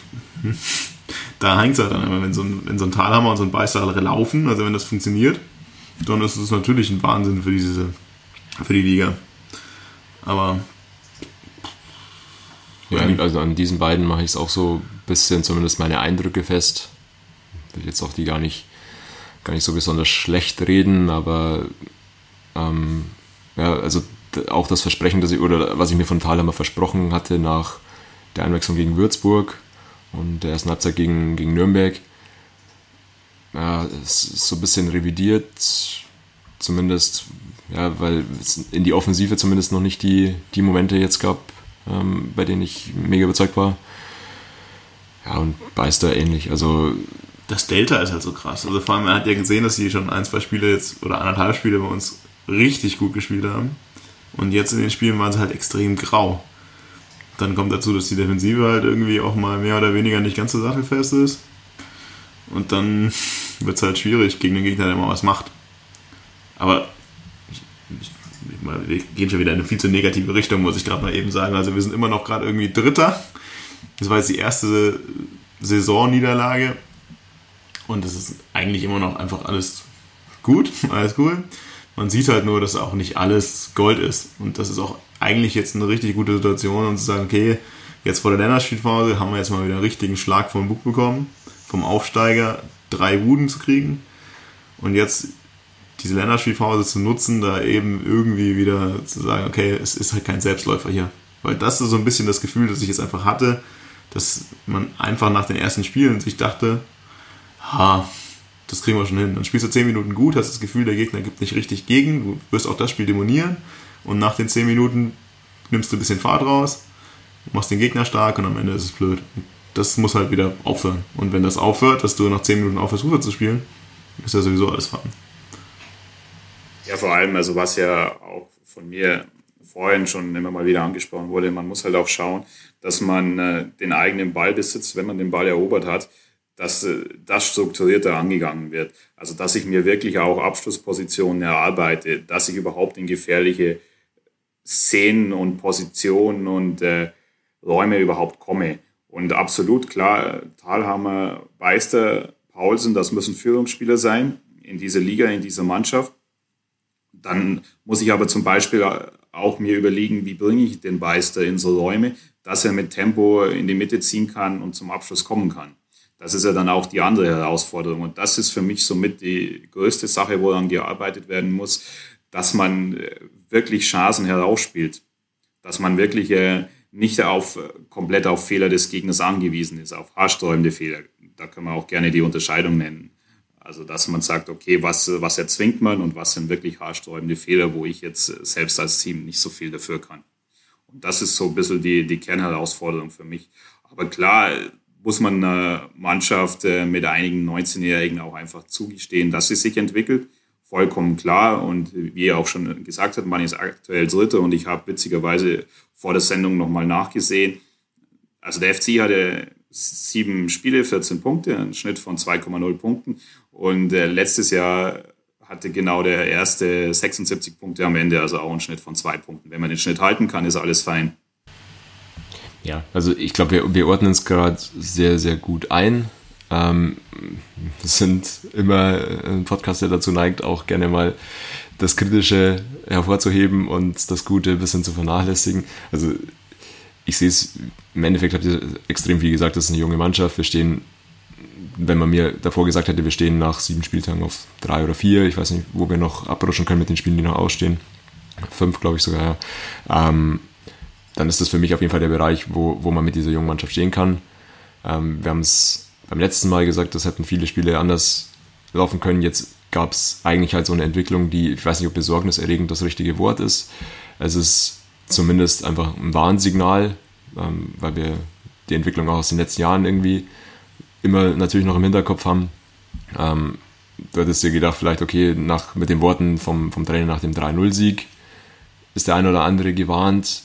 da hängt es halt dann immer, wenn so, ein, wenn so ein Talhammer und so ein Beißer laufen, also wenn das funktioniert, dann ist es natürlich ein Wahnsinn für diese, für die Liga. Aber ja, also an diesen beiden mache ich es auch so ein bisschen zumindest meine Eindrücke fest. Will jetzt auch die gar nicht, gar nicht so besonders schlecht reden, aber ähm, ja, also auch das Versprechen, das ich, oder was ich mir von Thalhammer versprochen hatte nach der Einwechslung gegen Würzburg und der ersten Halbzeit gegen, gegen Nürnberg. Ja, ist so ein bisschen revidiert, zumindest, ja, weil es in die Offensive zumindest noch nicht die, die Momente jetzt gab, ähm, bei denen ich mega überzeugt war. Ja, und Beister ähnlich. Also das Delta ist halt so krass. Also vor allem, man hat ja gesehen, dass sie schon ein, zwei Spiele jetzt oder anderthalb Spiele bei uns richtig gut gespielt haben. Und jetzt in den Spielen waren sie halt extrem grau. Dann kommt dazu, dass die Defensive halt irgendwie auch mal mehr oder weniger nicht ganz so sattelfest ist. Und dann wird es halt schwierig gegen den Gegner, der mal was macht. Aber ich, ich, wir gehen schon wieder in eine viel zu negative Richtung, muss ich gerade mal eben sagen. Also wir sind immer noch gerade irgendwie Dritter. Das war jetzt die erste Saisonniederlage. Und es ist eigentlich immer noch einfach alles gut, alles cool. Man sieht halt nur, dass auch nicht alles Gold ist. Und das ist auch eigentlich jetzt eine richtig gute Situation, um zu sagen, okay, jetzt vor der Länderspielphase haben wir jetzt mal wieder einen richtigen Schlag vom Bug bekommen, vom Aufsteiger drei Wuden zu kriegen. Und jetzt diese Länderspielphase zu nutzen, da eben irgendwie wieder zu sagen, okay, es ist halt kein Selbstläufer hier. Weil das ist so ein bisschen das Gefühl, das ich jetzt einfach hatte, dass man einfach nach den ersten Spielen sich dachte, ha, das kriegen wir schon hin. Dann spielst du 10 Minuten gut, hast das Gefühl, der Gegner gibt nicht richtig gegen, du wirst auch das Spiel demonieren und nach den 10 Minuten nimmst du ein bisschen Fahrt raus, machst den Gegner stark und am Ende ist es blöd. Das muss halt wieder aufhören. Und wenn das aufhört, dass du nach 10 Minuten aufhörst, Rufer zu spielen, ist ja sowieso alles fahren. Ja, vor allem, also was ja auch von mir vorhin schon immer mal wieder angesprochen wurde, man muss halt auch schauen, dass man äh, den eigenen Ball besitzt, wenn man den Ball erobert hat, dass äh, das strukturierter angegangen wird. Also dass ich mir wirklich auch Abschlusspositionen erarbeite, dass ich überhaupt in gefährliche Szenen und Positionen und äh, Räume überhaupt komme. Und absolut klar, Thalhammer, Beister, Paulsen, das müssen Führungsspieler sein in dieser Liga, in dieser Mannschaft. Dann muss ich aber zum Beispiel auch mir überlegen, wie bringe ich den Beister in so Räume, dass er mit Tempo in die Mitte ziehen kann und zum Abschluss kommen kann. Das ist ja dann auch die andere Herausforderung. Und das ist für mich somit die größte Sache, woran gearbeitet werden muss, dass man äh, wirklich Chancen herausspielt. Dass man wirklich äh, nicht auf, äh, komplett auf Fehler des Gegners angewiesen ist, auf haarsträubende Fehler. Da können wir auch gerne die Unterscheidung nennen. Also, dass man sagt, okay, was, was erzwingt man und was sind wirklich haarsträubende Fehler, wo ich jetzt selbst als Team nicht so viel dafür kann. Und das ist so ein bisschen die, die Kernherausforderung für mich. Aber klar, muss man einer Mannschaft mit einigen 19-Jährigen auch einfach zugestehen, dass sie sich entwickelt. vollkommen klar. Und wie ihr auch schon gesagt habt, man ist aktuell Dritter und ich habe witzigerweise vor der Sendung nochmal nachgesehen. Also der FC hatte sieben Spiele, 14 Punkte, einen Schnitt von 2,0 Punkten. Und äh, letztes Jahr hatte genau der erste 76 Punkte am Ende, also auch einen Schnitt von zwei Punkten. Wenn man den Schnitt halten kann, ist alles fein. Ja, also ich glaube, wir, wir ordnen es gerade sehr, sehr gut ein. Ähm, wir sind immer ein Podcast, der dazu neigt, auch gerne mal das Kritische hervorzuheben und das Gute ein bisschen zu vernachlässigen. Also ich sehe es, im Endeffekt habt ihr extrem viel gesagt, das ist eine junge Mannschaft. Wir stehen, wenn man mir davor gesagt hätte, wir stehen nach sieben Spieltagen auf drei oder vier, ich weiß nicht, wo wir noch abrutschen können mit den Spielen, die noch ausstehen. Fünf, glaube ich sogar, ja. Ähm, dann ist das für mich auf jeden Fall der Bereich, wo, wo man mit dieser jungen Mannschaft stehen kann. Ähm, wir haben es beim letzten Mal gesagt, das hätten viele Spiele anders laufen können. Jetzt gab es eigentlich halt so eine Entwicklung, die, ich weiß nicht, ob besorgniserregend das richtige Wort ist. Es ist zumindest einfach ein Warnsignal, ähm, weil wir die Entwicklung auch aus den letzten Jahren irgendwie immer natürlich noch im Hinterkopf haben. Ähm, du hättest dir gedacht, vielleicht, okay, nach, mit den Worten vom, vom Trainer nach dem 3-0-Sieg ist der ein oder andere gewarnt.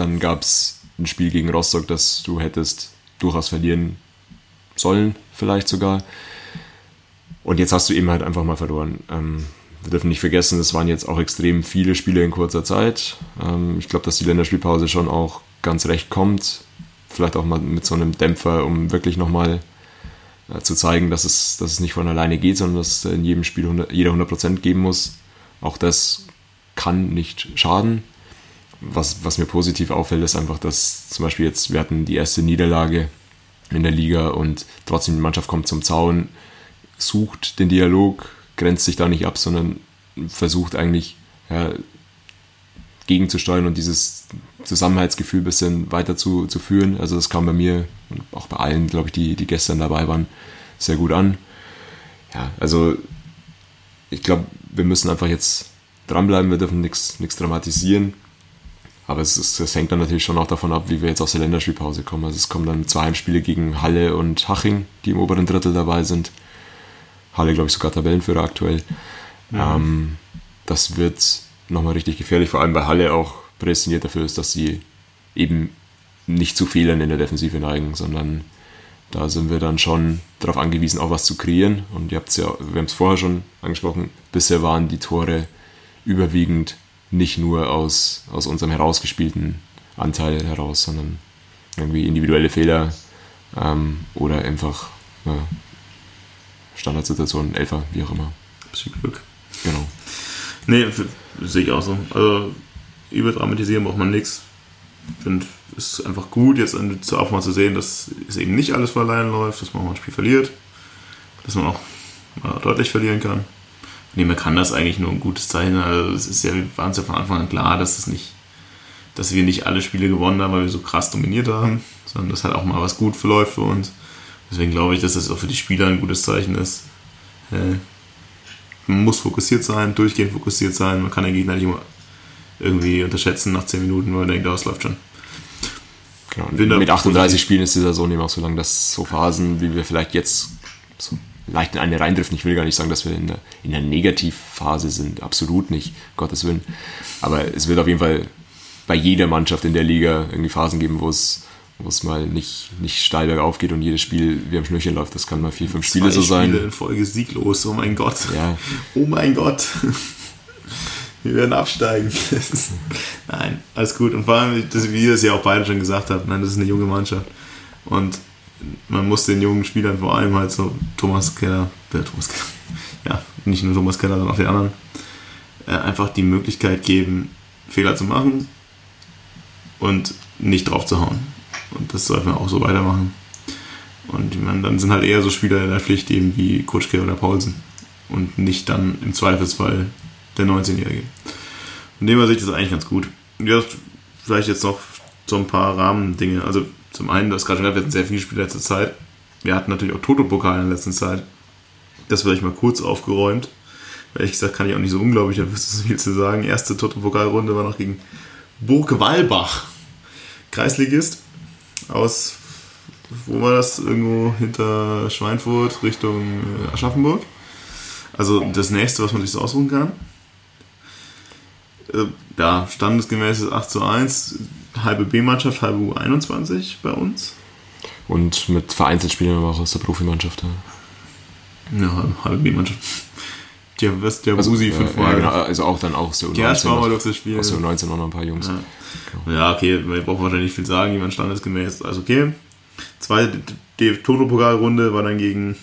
Dann gab es ein Spiel gegen Rostock, das du hättest durchaus verlieren sollen, vielleicht sogar. Und jetzt hast du eben halt einfach mal verloren. Ähm, wir dürfen nicht vergessen, es waren jetzt auch extrem viele Spiele in kurzer Zeit. Ähm, ich glaube, dass die Länderspielpause schon auch ganz recht kommt. Vielleicht auch mal mit so einem Dämpfer, um wirklich nochmal äh, zu zeigen, dass es, dass es nicht von alleine geht, sondern dass in jedem Spiel 100, jeder 100% geben muss. Auch das kann nicht schaden. Was, was mir positiv auffällt, ist einfach, dass zum Beispiel jetzt, wir hatten die erste Niederlage in der Liga und trotzdem die Mannschaft kommt zum Zaun, sucht den Dialog, grenzt sich da nicht ab, sondern versucht eigentlich ja, gegenzusteuern und dieses Zusammenhaltsgefühl ein bisschen weiter zu, zu führen. Also das kam bei mir und auch bei allen, glaube ich, die, die gestern dabei waren, sehr gut an. Ja, also ich glaube, wir müssen einfach jetzt dranbleiben, wir dürfen nichts dramatisieren. Aber es, ist, es, hängt dann natürlich schon auch davon ab, wie wir jetzt aus der Länderspielpause kommen. Also es kommen dann zwei Heimspiele gegen Halle und Haching, die im oberen Drittel dabei sind. Halle, glaube ich, sogar Tabellenführer aktuell. Ja. Ähm, das wird nochmal richtig gefährlich, vor allem weil Halle auch prädestiniert dafür ist, dass sie eben nicht zu Fehlern in der Defensive neigen, sondern da sind wir dann schon darauf angewiesen, auch was zu kreieren. Und ihr habt es ja, wir haben es vorher schon angesprochen, bisher waren die Tore überwiegend nicht nur aus, aus unserem herausgespielten Anteil heraus, sondern irgendwie individuelle Fehler ähm, oder einfach ja, Standardsituationen, Elfer, wie auch immer. Bisschen Glück. Genau. Nee, sehe ich auch so. Also überdramatisieren braucht man nichts. Ich finde, es ist einfach gut, jetzt auch mal zu sehen, dass es eben nicht alles vor allein läuft, dass man auch mal ein Spiel verliert, dass man auch mal deutlich verlieren kann. Nee, man kann das eigentlich nur ein gutes Zeichen. Also es ist ja, wir waren es ja von Anfang an klar, dass es nicht, dass wir nicht alle Spiele gewonnen haben, weil wir so krass dominiert haben, sondern dass halt auch mal was gut verläuft für uns. Deswegen glaube ich, dass das auch für die Spieler ein gutes Zeichen ist. Äh, man muss fokussiert sein, durchgehend fokussiert sein. Man kann den Gegner nicht immer irgendwie unterschätzen nach 10 Minuten, weil man denkt, oh, es läuft schon. Genau. Mit 38 Spielen ist die Saison eben auch so lang, dass so Phasen, wie wir vielleicht jetzt so leicht in eine reindriften, ich will gar nicht sagen, dass wir in der, in der Negativphase sind, absolut nicht, Gottes Willen. Aber es wird auf jeden Fall bei jeder Mannschaft in der Liga irgendwie Phasen geben, wo es wo es mal nicht, nicht steil bergauf geht und jedes Spiel wie am Schnürchen läuft. Das kann mal vier, fünf Spiele so sein. Spiele in Folge sieglos, oh mein Gott. Ja. Oh mein Gott. Wir werden absteigen. nein, alles gut. Und vor allem, das, wie ihr es ja auch beide schon gesagt habt, nein, das ist eine junge Mannschaft. Und man muss den jungen Spielern vor allem halt so Thomas Keller, der Thomas Keller, ja, nicht nur Thomas Keller, sondern auch den anderen, äh, einfach die Möglichkeit geben, Fehler zu machen und nicht drauf zu hauen. Und das sollte man auch so weitermachen. Und meine, dann sind halt eher so Spieler in der Pflicht eben wie Kutschke oder Paulsen. Und nicht dann im Zweifelsfall der 19-Jährige. Von dem her sehe ich das eigentlich ganz gut. Ja, vielleicht jetzt noch so ein paar Rahmendinge. Also zum einen, du hast gerade schon gesagt, wir hatten sehr viele Spiele letzte Zeit. Wir hatten natürlich auch Toto-Pokal in der letzten Zeit. Das werde ich mal kurz aufgeräumt. Ehrlich gesagt kann ich auch nicht so unglaublich, da du so viel zu sagen. Erste Toto-Pokalrunde war noch gegen Burg Walbach. Kreisligist aus, wo war das? Irgendwo hinter Schweinfurt Richtung äh, Aschaffenburg. Also das nächste, was man sich so aussuchen kann. Äh, ja, standesgemäß ist 8 zu 1, halbe B-Mannschaft, halbe U21 bei uns. Und mit vereinzelt spielen wir auch aus der Profimannschaft. Ja, ja halbe B-Mannschaft. Der, was, der also, Busi äh, vorher. Ja, genau, also auch dann auch aus der U19. Gerst war mal das Spiel. Aus der U19 auch noch ein paar Jungs. Ja, genau. ja okay, wir brauchen wahrscheinlich nicht viel sagen, jemand standesgemäß. Also okay. Zweite Toto-Pokalrunde war dann gegen,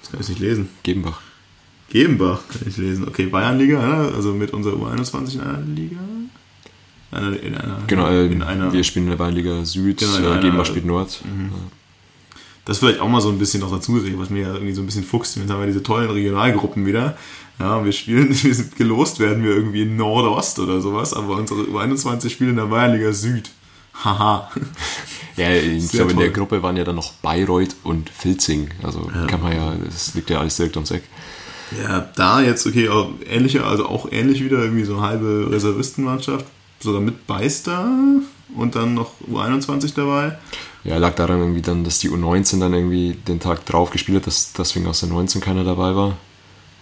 das kann ich nicht lesen. Gebenbach. Gebenbach kann ich lesen. Okay, Bayernliga, ja? also mit unserer U21 in einer Liga. Einer, in einer, genau, äh, in einer, wir spielen in der Bayernliga Süd, genau, äh, Gebenbach spielt Nord. Mhm. Das vielleicht auch mal so ein bisschen noch dazu sehen, was mir ja irgendwie so ein bisschen fuchst. Jetzt haben wir diese tollen Regionalgruppen wieder. Ja, wir spielen, wir sind gelost werden wir irgendwie in Nordost oder sowas, aber unsere U21 spielen in der Bayernliga Süd. Haha. Ja, ich glaube, in der Gruppe waren ja dann noch Bayreuth und Filzing. Also ja. kann man ja, das liegt ja alles direkt ums Eck. Ja, da jetzt, okay, auch ähnliche, also auch ähnlich wieder, irgendwie so eine halbe Reservistenmannschaft, sogar mit Beister und dann noch U21 dabei. Ja, lag daran irgendwie dann, dass die U19 dann irgendwie den Tag drauf gespielt hat, dass deswegen aus der 19 keiner dabei war.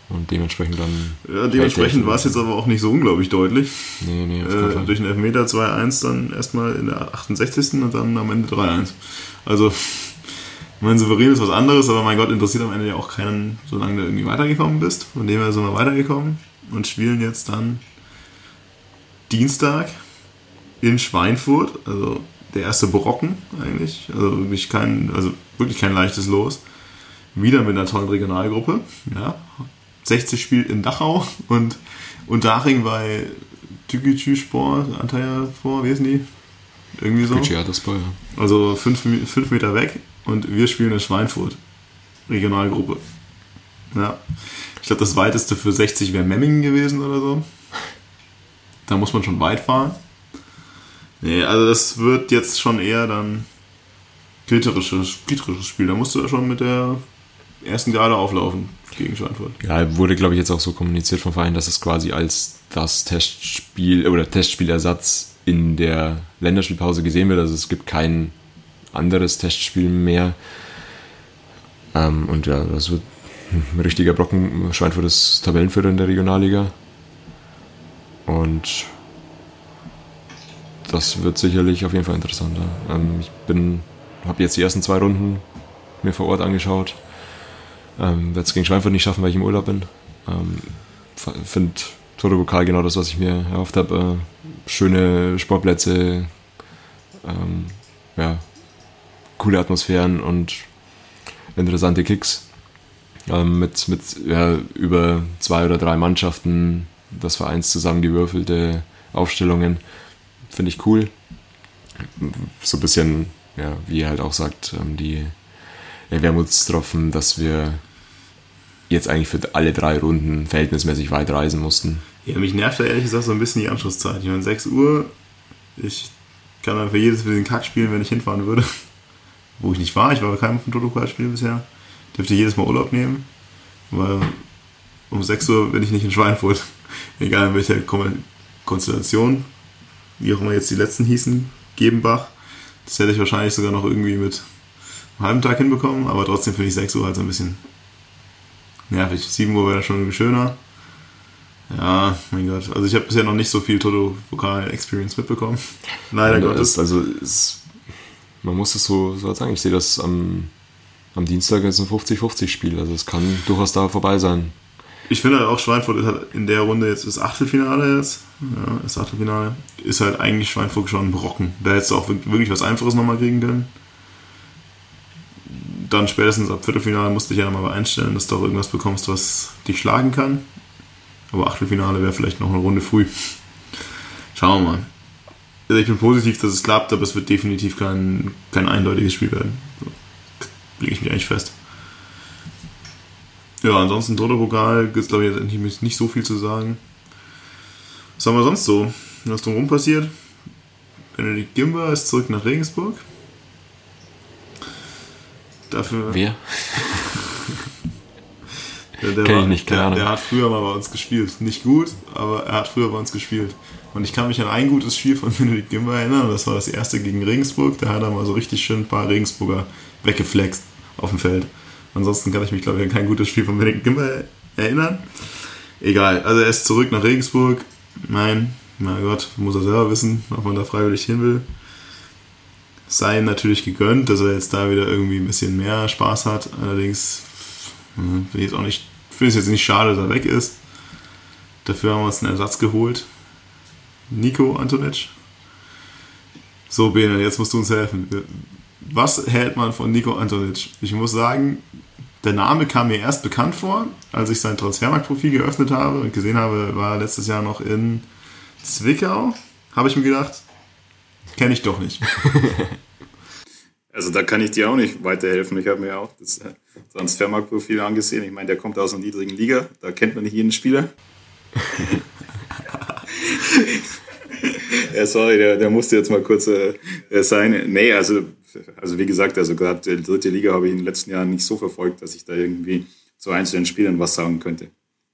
Und dementsprechend dann. Ja, dementsprechend war es jetzt aber auch nicht so unglaublich deutlich. Nee, nee, äh, Durch einen Elfmeter 2-1 dann erstmal in der 68. und dann am Ende 3-1. Also, mein Souverän ist was anderes, aber mein Gott, interessiert am Ende ja auch keinen, solange du irgendwie weitergekommen bist. Von dem her sind wir weitergekommen und spielen jetzt dann Dienstag in Schweinfurt, also der erste Brocken eigentlich. Also wirklich kein, also wirklich kein leichtes Los. Wieder mit einer tollen Regionalgruppe. Ja, 60 spielt in Dachau und Unterhaching bei Tükütü Sport, Antalya vor, wie heißen die? Irgendwie so. Sport, ja. Also 5 Meter weg und wir spielen in Schweinfurt. Regionalgruppe. Ja. Ich glaube, das weiteste für 60 wäre Memmingen gewesen oder so. Da muss man schon weit fahren. Nee, also das wird jetzt schon eher dann kriterisches, kriterisches Spiel. Da musst du ja schon mit der ersten Gerade auflaufen gegen Schweinfurt. Ja, wurde, glaube ich, jetzt auch so kommuniziert vom Verein, dass es quasi als das Testspiel oder Testspielersatz in der Länderspielpause gesehen wird. Also es gibt kein anderes Testspiel mehr. Ähm, und ja, das wird ein richtiger Brocken. Schweinfurt ist Tabellenführer in der Regionalliga. Und das wird sicherlich auf jeden Fall interessant. Ähm, ich bin, habe jetzt die ersten zwei Runden mir vor Ort angeschaut. Ähm, Werde es gegen Schweinfurt nicht schaffen, weil ich im Urlaub bin. Ähm, Finde Toto Pokal genau das, was ich mir erhofft habe. Äh, schöne Sportplätze, ähm, ja, coole Atmosphären und interessante Kicks. Ähm, mit mit ja, über zwei oder drei Mannschaften, das Vereins zusammengewürfelte Aufstellungen. Finde ich cool. So ein bisschen, ja, wie er halt auch sagt, ähm, die Wermutstropfen, dass wir jetzt eigentlich für alle drei Runden verhältnismäßig weit reisen mussten. Ja, mich nervt da ehrlich gesagt so ein bisschen die Anschlusszeit. Ich meine, 6 Uhr, ich kann dann für jedes bisschen Kack spielen, wenn ich hinfahren würde. Wo ich nicht war, ich war bei keinem von Toto-Spiel bisher. Dürfte jedes Mal Urlaub nehmen, weil um 6 Uhr bin ich nicht in Schweinfurt. Egal in welcher Konstellation, wie auch immer jetzt die letzten hießen, Gebenbach. Das hätte ich wahrscheinlich sogar noch irgendwie mit einem halben Tag hinbekommen, aber trotzdem finde ich 6 Uhr halt so ein bisschen nervig. 7 Uhr wäre schon irgendwie schöner. Ja, mein Gott. Also ich habe bisher noch nicht so viel Toto-Vokal-Experience mitbekommen. Leider ja, Gottes. also es, man muss es so, so sagen. Ich sehe das am, am Dienstag als ein 50-50-Spiel. Also es kann durchaus da vorbei sein. Ich finde halt auch Schweinfurt ist halt in der Runde jetzt das Achtelfinale jetzt. Ja, das Achtelfinale. Ist halt eigentlich Schweinfurt schon ein Brocken. Da hättest du auch wirklich was Einfaches nochmal kriegen können dann spätestens ab Viertelfinale musst du dich ja nochmal einstellen, dass du auch irgendwas bekommst, was dich schlagen kann. Aber Achtelfinale wäre vielleicht noch eine Runde früh. Schauen wir mal. Also ich bin positiv, dass es klappt, aber es wird definitiv kein, kein eindeutiges Spiel werden. So, lege ich mich eigentlich fest. Ja, ansonsten Toto-Pokal gibt es glaube ich jetzt nicht so viel zu sagen. Was haben wir sonst so? Was drumherum passiert? Benedikt Gimba ist zurück nach Regensburg. Dafür. Wer? der, der, war, nicht, der, der, hat früher mal bei uns gespielt. Nicht gut, aber er hat früher bei uns gespielt. Und ich kann mich an ein gutes Spiel von Benedikt Gimba erinnern. Das war das erste gegen Regensburg. Da hat er mal so richtig schön ein paar Regensburger weggeflext auf dem Feld. Ansonsten kann ich mich, glaube ich, an kein gutes Spiel von Benedikt Gimba erinnern. Egal, also er ist zurück nach Regensburg. Mein, mein Gott, muss er selber wissen, ob man da freiwillig hin will. Sei ihm natürlich gegönnt, dass er jetzt da wieder irgendwie ein bisschen mehr Spaß hat. Allerdings hm, finde ich es jetzt nicht schade, dass er weg ist. Dafür haben wir uns einen Ersatz geholt. Nico Antonic. So, Bene, jetzt musst du uns helfen. Was hält man von Nico Antonic? Ich muss sagen, der Name kam mir erst bekannt vor, als ich sein Transfermarktprofil geöffnet habe und gesehen habe, war letztes Jahr noch in Zwickau. Habe ich mir gedacht, kenne ich doch nicht. Also da kann ich dir auch nicht weiterhelfen. Ich habe mir auch das Transfermarktprofil angesehen. Ich meine, der kommt aus einer niedrigen Liga. Da kennt man nicht jeden Spieler. ja, sorry, der, der musste jetzt mal kurz äh, sein. Nee, also, also wie gesagt, also gerade die dritte Liga habe ich in den letzten Jahren nicht so verfolgt, dass ich da irgendwie zu einzelnen Spielern was sagen könnte.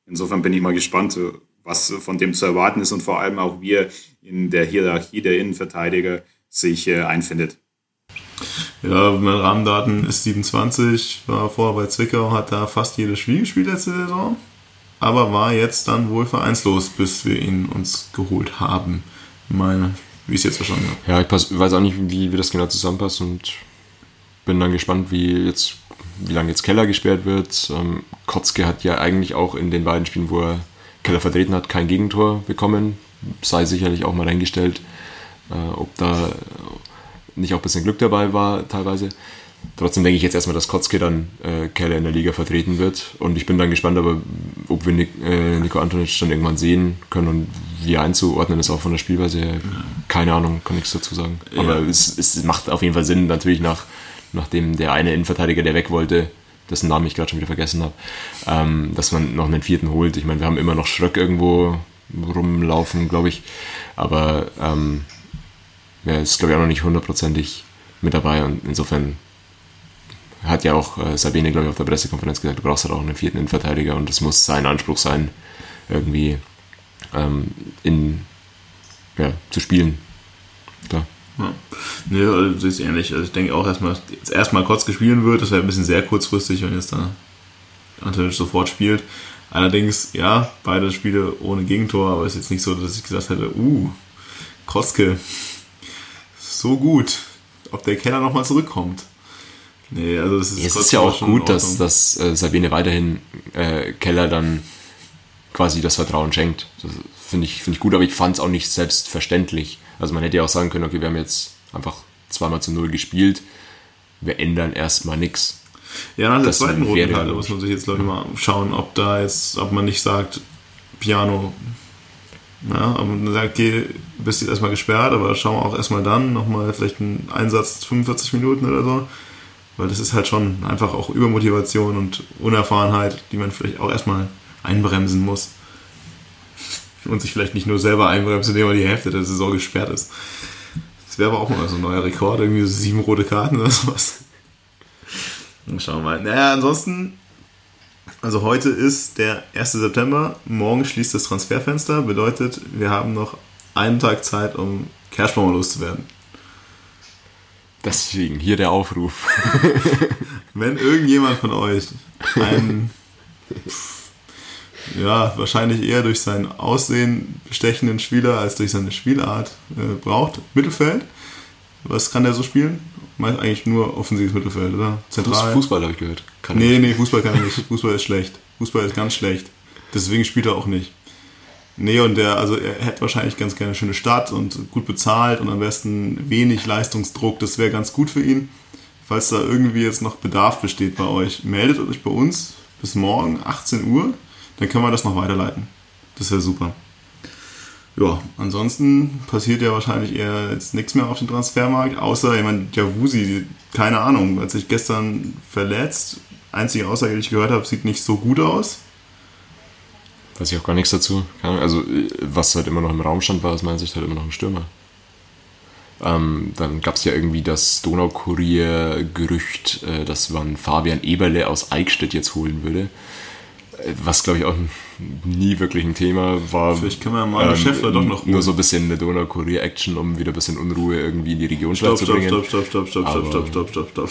Insofern bin ich mal gespannt, was von dem zu erwarten ist und vor allem auch, wie er in der Hierarchie der Innenverteidiger sich äh, einfindet. Ja, mein Rahmendaten ist 27, war vorher bei Zwickau, hat da fast jedes Spiel gespielt letzte Saison aber war jetzt dann wohl vereinslos, bis wir ihn uns geholt haben. Meine, wie ich es jetzt verstanden habe. Ja, ich pass, weiß auch nicht, wie, wie das genau zusammenpasst und bin dann gespannt, wie jetzt, wie lange jetzt Keller gesperrt wird. Ähm, Kotzke hat ja eigentlich auch in den beiden Spielen, wo er Keller vertreten hat, kein Gegentor bekommen. Sei sicherlich auch mal eingestellt, äh, ob da nicht auch ein bisschen Glück dabei war teilweise. Trotzdem denke ich jetzt erstmal, dass Kotzke dann äh, Keller in der Liga vertreten wird. Und ich bin dann gespannt, aber, ob wir Nik, äh, Nico Antonic dann irgendwann sehen können und wie einzuordnen ist auch von der Spielweise her. Keine Ahnung, kann nichts dazu sagen. Ja. Aber es, es macht auf jeden Fall Sinn, natürlich nach, nachdem der eine Innenverteidiger, der weg wollte, dessen Namen ich gerade schon wieder vergessen habe, ähm, dass man noch einen vierten holt. Ich meine, wir haben immer noch Schröck irgendwo rumlaufen, glaube ich. Aber ähm, ja, ist, glaube ich, auch noch nicht hundertprozentig mit dabei und insofern hat ja auch äh, Sabine, glaube ich, auf der Pressekonferenz gesagt, du brauchst halt auch einen vierten Innenverteidiger und das muss sein Anspruch sein, irgendwie ähm, in, ja, zu spielen. Klar. Ja. Nee, also ist ähnlich. Also ich denke auch, man jetzt erstmal kurz gespielt wird, das wäre ein bisschen sehr kurzfristig, wenn jetzt da Antonic sofort spielt. Allerdings, ja, beide Spiele ohne Gegentor, aber es ist jetzt nicht so, dass ich gesagt hätte, uh, Koske, so gut, ob der Keller nochmal zurückkommt. Nee, also das ist, es ist ja auch gut, dass, dass äh, Sabine weiterhin äh, Keller dann quasi das Vertrauen schenkt. Das finde ich, find ich gut, aber ich fand es auch nicht selbstverständlich. Also man hätte ja auch sagen können, okay, wir haben jetzt einfach zweimal zu null gespielt, wir ändern erstmal nichts. Ja, nach der zweiten roten Karte muss man sich jetzt, glaube ich, mal schauen, ob da jetzt, ob man nicht sagt, Piano, ja, ob man sagt, okay, bist jetzt erstmal gesperrt, aber schauen wir auch erstmal dann, nochmal vielleicht einen Einsatz 45 Minuten oder so weil das ist halt schon einfach auch Übermotivation und Unerfahrenheit, die man vielleicht auch erstmal einbremsen muss. Und sich vielleicht nicht nur selber einbremsen, indem man die Hälfte der Saison gesperrt ist. Das wäre aber auch mal so ein neuer Rekord, irgendwie so sieben rote Karten oder sowas. Schauen wir mal. Naja, ansonsten, also heute ist der 1. September, morgen schließt das Transferfenster, bedeutet, wir haben noch einen Tag Zeit, um Cashbomber loszuwerden. Deswegen hier der Aufruf. Wenn irgendjemand von euch einen, ja, wahrscheinlich eher durch sein Aussehen bestechenden Spieler als durch seine Spielart äh, braucht, Mittelfeld, was kann der so spielen? Meist eigentlich nur offensives Mittelfeld, oder? Zentral. Fußball habe ich gehört. Kann nee, nee, Fußball kann er nicht. Fußball ist schlecht. Fußball ist ganz schlecht. Deswegen spielt er auch nicht. Nee, und der, also er hätte wahrscheinlich ganz gerne eine schöne Stadt und gut bezahlt und am besten wenig Leistungsdruck. Das wäre ganz gut für ihn. Falls da irgendwie jetzt noch Bedarf besteht bei euch, meldet euch bei uns bis morgen 18 Uhr. Dann können wir das noch weiterleiten. Das wäre super. Ja, ansonsten passiert ja wahrscheinlich eher jetzt nichts mehr auf dem Transfermarkt, außer, meine, Javusi, keine Ahnung, hat sich gestern verletzt. Einzige Aussage, die ich gehört habe, sieht nicht so gut aus. Weiß ich auch gar nichts dazu. Also, was halt immer noch im Raum stand, war aus meiner Sicht halt immer noch ein Stürmer. Ähm, dann gab es ja irgendwie das Donaukurier-Gerücht, äh, dass man Fabian Eberle aus Eichstätt jetzt holen würde. Was, glaube ich, auch nie wirklich ein Thema war. Vielleicht können wir mal ähm, Schäffler doch noch holen. Nur so ein bisschen eine Donau-Kurier-Action, um wieder ein bisschen Unruhe irgendwie in die Region stopp, zu stopp, bringen. Stopp, stopp, stopp, stopp, stopp, stopp, stopp, stopp, stopp.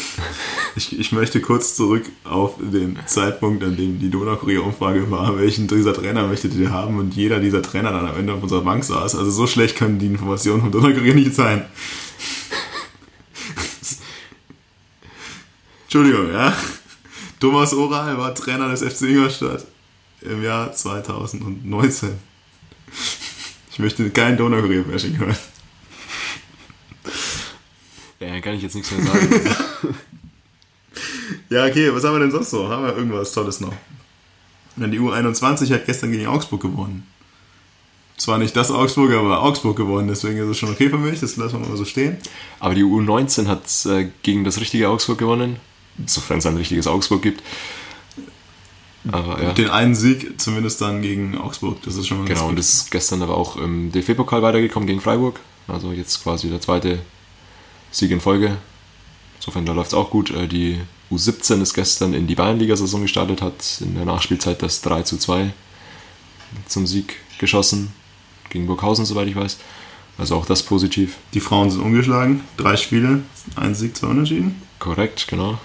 Ich, ich möchte kurz zurück auf den Zeitpunkt, an dem die Donau-Kurier-Umfrage war, welchen dieser Trainer möchtet ihr haben und jeder dieser Trainer dann am Ende auf unserer Bank saß. Also so schlecht können die Informationen vom Donau-Kurier nicht sein. Entschuldigung, ja. Thomas Oral war Trainer des FC Ingolstadt im Jahr 2019. Ich möchte kein Donaukurier-Bashing hören. Ja, kann ich jetzt nichts mehr sagen. ja, okay, was haben wir denn sonst so? Haben wir irgendwas Tolles noch? Die U21 hat gestern gegen Augsburg gewonnen. Zwar nicht das Augsburg, aber Augsburg gewonnen, deswegen ist es schon okay für mich, das lassen wir mal so stehen. Aber die U19 hat äh, gegen das richtige Augsburg gewonnen sofern es ein richtiges Augsburg gibt. Aber, ja. Den einen Sieg zumindest dann gegen Augsburg, das ist schon mal Genau, und ist gestern aber auch im DFB-Pokal weitergekommen gegen Freiburg. Also jetzt quasi der zweite Sieg in Folge. Insofern, da läuft es auch gut. Äh, die U17 ist gestern in die Bayernliga-Saison gestartet, hat in der Nachspielzeit das 3 zu 2 zum Sieg geschossen. Gegen Burghausen, soweit ich weiß. Also auch das positiv. Die Frauen sind ungeschlagen. Drei Spiele, ein Sieg, zwei Unentschieden. Korrekt, genau.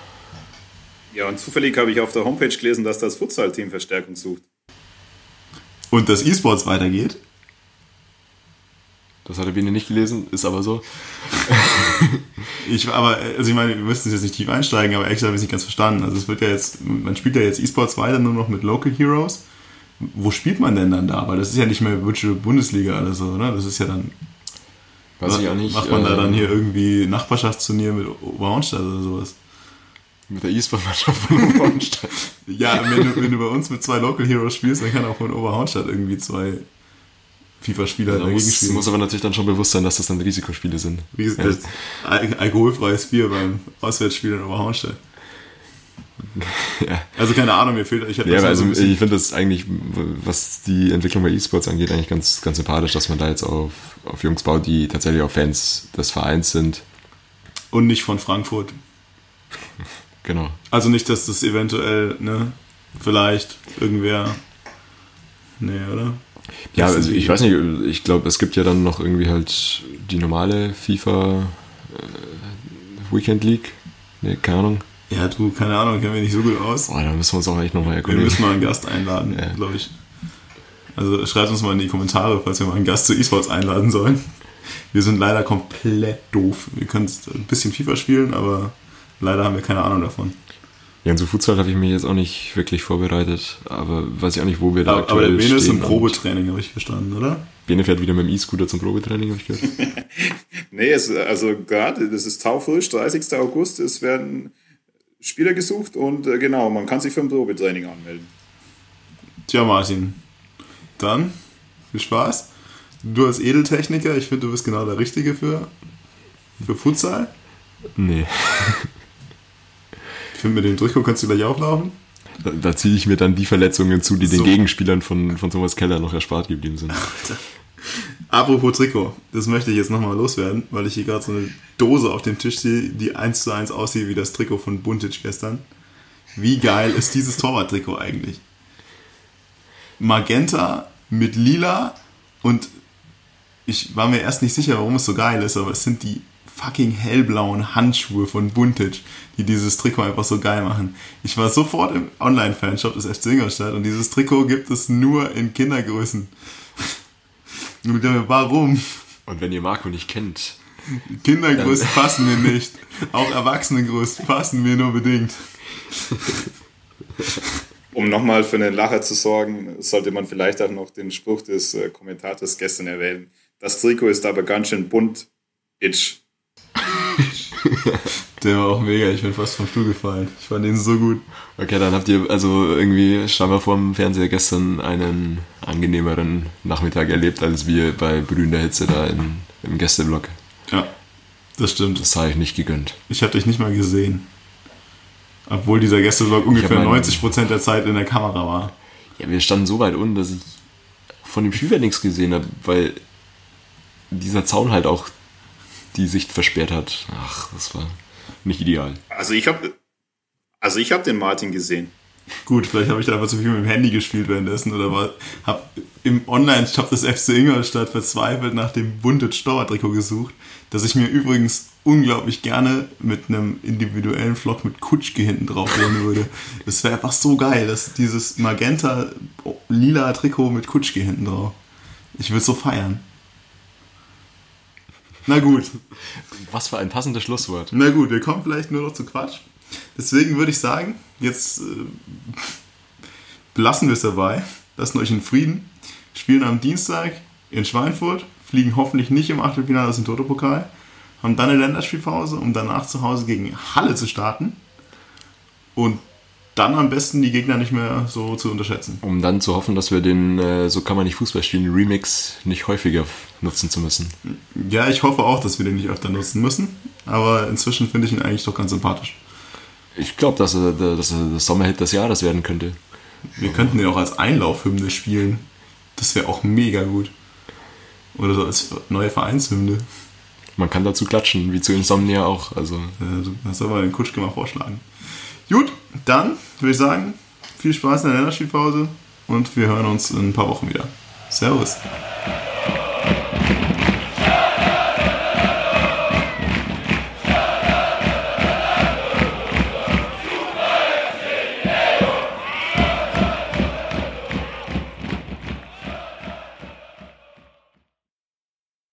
Ja, und zufällig habe ich auf der Homepage gelesen, dass das Futsal-Team Verstärkung sucht. Und dass E-Sports weitergeht? Das hat der Biene nicht gelesen, ist aber so. ich, aber, also ich meine, wir müssen jetzt nicht tief einsteigen, aber extra habe ich es nicht ganz verstanden. Also es wird ja jetzt, man spielt ja jetzt E-Sports weiter nur noch mit Local Heroes. Wo spielt man denn dann da? Weil das ist ja nicht mehr Virtual Bundesliga oder so, oder? Das ist ja dann. Weiß ich auch nicht. Macht man äh, da dann hier irgendwie Nachbarschaftsturnier mit Oberhornstadt oder sowas? Mit der E-Sport-Mannschaft von Oberhornstadt. ja, wenn du, wenn du bei uns mit zwei Local Heroes spielst, dann kann auch von Oberhornstadt irgendwie zwei FIFA-Spieler dagegen muss, spielen. muss aber natürlich dann schon bewusst sein, dass das dann Risikospiele sind. Ries ja. Al alkoholfreies Bier beim Auswärtsspiel in Oberhornstadt. Ja. Also keine Ahnung, mir fehlt. Ich ja, aber also ich finde das eigentlich, was die Entwicklung bei E-Sports angeht, eigentlich ganz, ganz sympathisch, dass man da jetzt auf, auf Jungs baut, die tatsächlich auch Fans des Vereins sind. Und nicht von Frankfurt. Genau. Also nicht, dass das eventuell, ne, vielleicht irgendwer. Nee, oder? Ja, also ich weiß nicht, ich glaube, es gibt ja dann noch irgendwie halt die normale FIFA äh, Weekend League. Nee, keine Ahnung. Ja, du, keine Ahnung, kennen wir nicht so gut aus. Boah, da müssen wir uns auch echt nochmal erkundigen. Wir müssen mal einen Gast einladen, ja. glaube ich. Also schreibt uns mal in die Kommentare, falls wir mal einen Gast zu E-Sports einladen sollen. Wir sind leider komplett doof. Wir können ein bisschen FIFA spielen, aber leider haben wir keine Ahnung davon. Ja, und zu Futsal habe ich mich jetzt auch nicht wirklich vorbereitet, aber weiß ich auch nicht, wo wir da aber, aktuell Aber der Bene ist im Probetraining, habe ich verstanden, oder? Bene fährt wieder mit dem E-Scooter zum Probetraining, habe ich gehört. nee, es, also gerade, das ist taufrisch, 30. August, es werden Spieler gesucht und äh, genau, man kann sich für ein Probetraining anmelden. Tja, Martin, dann viel Spaß. Du als Edeltechniker, ich finde, du bist genau der Richtige für, für Futsal. Nee. Ich finde, mit dem Durchguck kannst du gleich auflaufen. Da, da ziehe ich mir dann die Verletzungen zu, die so. den Gegenspielern von, von Thomas Keller noch erspart geblieben sind. Apropos Trikot, das möchte ich jetzt nochmal loswerden, weil ich hier gerade so eine Dose auf dem Tisch sehe, die eins zu eins aussieht wie das Trikot von Buntic gestern. Wie geil ist dieses Torwart-Trikot eigentlich? Magenta mit lila und ich war mir erst nicht sicher, warum es so geil ist, aber es sind die fucking hellblauen Handschuhe von Buntage, die dieses Trikot einfach so geil machen. Ich war sofort im Online-Fanshop des FC Ingolstadt und dieses Trikot gibt es nur in Kindergrößen. Warum? Und wenn ihr Marco nicht kennt. Kindergrößen passen mir nicht. Auch Erwachsenengrößen passen mir nur bedingt. Um nochmal für einen Lacher zu sorgen, sollte man vielleicht auch noch den Spruch des äh, Kommentators gestern erwähnen. Das Trikot ist aber ganz schön bunt. Itch. Der war auch mega, ich bin fast vom Stuhl gefallen. Ich fand den so gut. Okay, dann habt ihr also irgendwie scheinbar vorm Fernseher gestern einen angenehmeren Nachmittag erlebt, als wir bei brühender Hitze da in, im Gästeblock. Ja, das stimmt. Das habe ich nicht gegönnt. Ich habe dich nicht mal gesehen. Obwohl dieser Gästeblock ungefähr mein, 90% der Zeit in der Kamera war. Ja, wir standen so weit unten, dass ich von dem Spielfeld nichts gesehen habe, weil dieser Zaun halt auch die Sicht versperrt hat. Ach, das war nicht ideal. Also ich habe also ich habe den Martin gesehen. Gut, vielleicht habe ich da einfach zu viel mit dem Handy gespielt währenddessen oder war, habe im Online-Shop des FC Ingolstadt verzweifelt nach dem bunte Storr-Trikot gesucht, das ich mir übrigens unglaublich gerne mit einem individuellen Vlog mit Kutschke hinten drauf sehen würde. Das wäre einfach so geil, dass dieses magenta-lila Trikot mit Kutschke hinten drauf. Ich würde so feiern. Na gut. Was für ein passendes Schlusswort. Na gut, wir kommen vielleicht nur noch zu Quatsch. Deswegen würde ich sagen, jetzt äh, belassen wir es dabei. Lassen euch in Frieden. Spielen am Dienstag in Schweinfurt. Fliegen hoffentlich nicht im Achtelfinale aus dem Toto-Pokal. Haben dann eine Länderspielpause, um danach zu Hause gegen Halle zu starten. Und dann am besten die Gegner nicht mehr so zu unterschätzen. Um dann zu hoffen, dass wir den äh, So kann man nicht Fußball spielen Remix nicht häufiger nutzen zu müssen. Ja, ich hoffe auch, dass wir den nicht öfter nutzen müssen. Aber inzwischen finde ich ihn eigentlich doch ganz sympathisch. Ich glaube, dass er, dass er das Sommerhit des Jahres werden könnte. Wir könnten den auch als Einlaufhymne spielen. Das wäre auch mega gut. Oder so als neue Vereinshymne. Man kann dazu klatschen, wie zu Insomnia auch. Also. Das soll man den Kutschke mal vorschlagen. Gut, dann würde ich sagen, viel Spaß in der Länderspielpause und wir hören uns in ein paar Wochen wieder. Servus.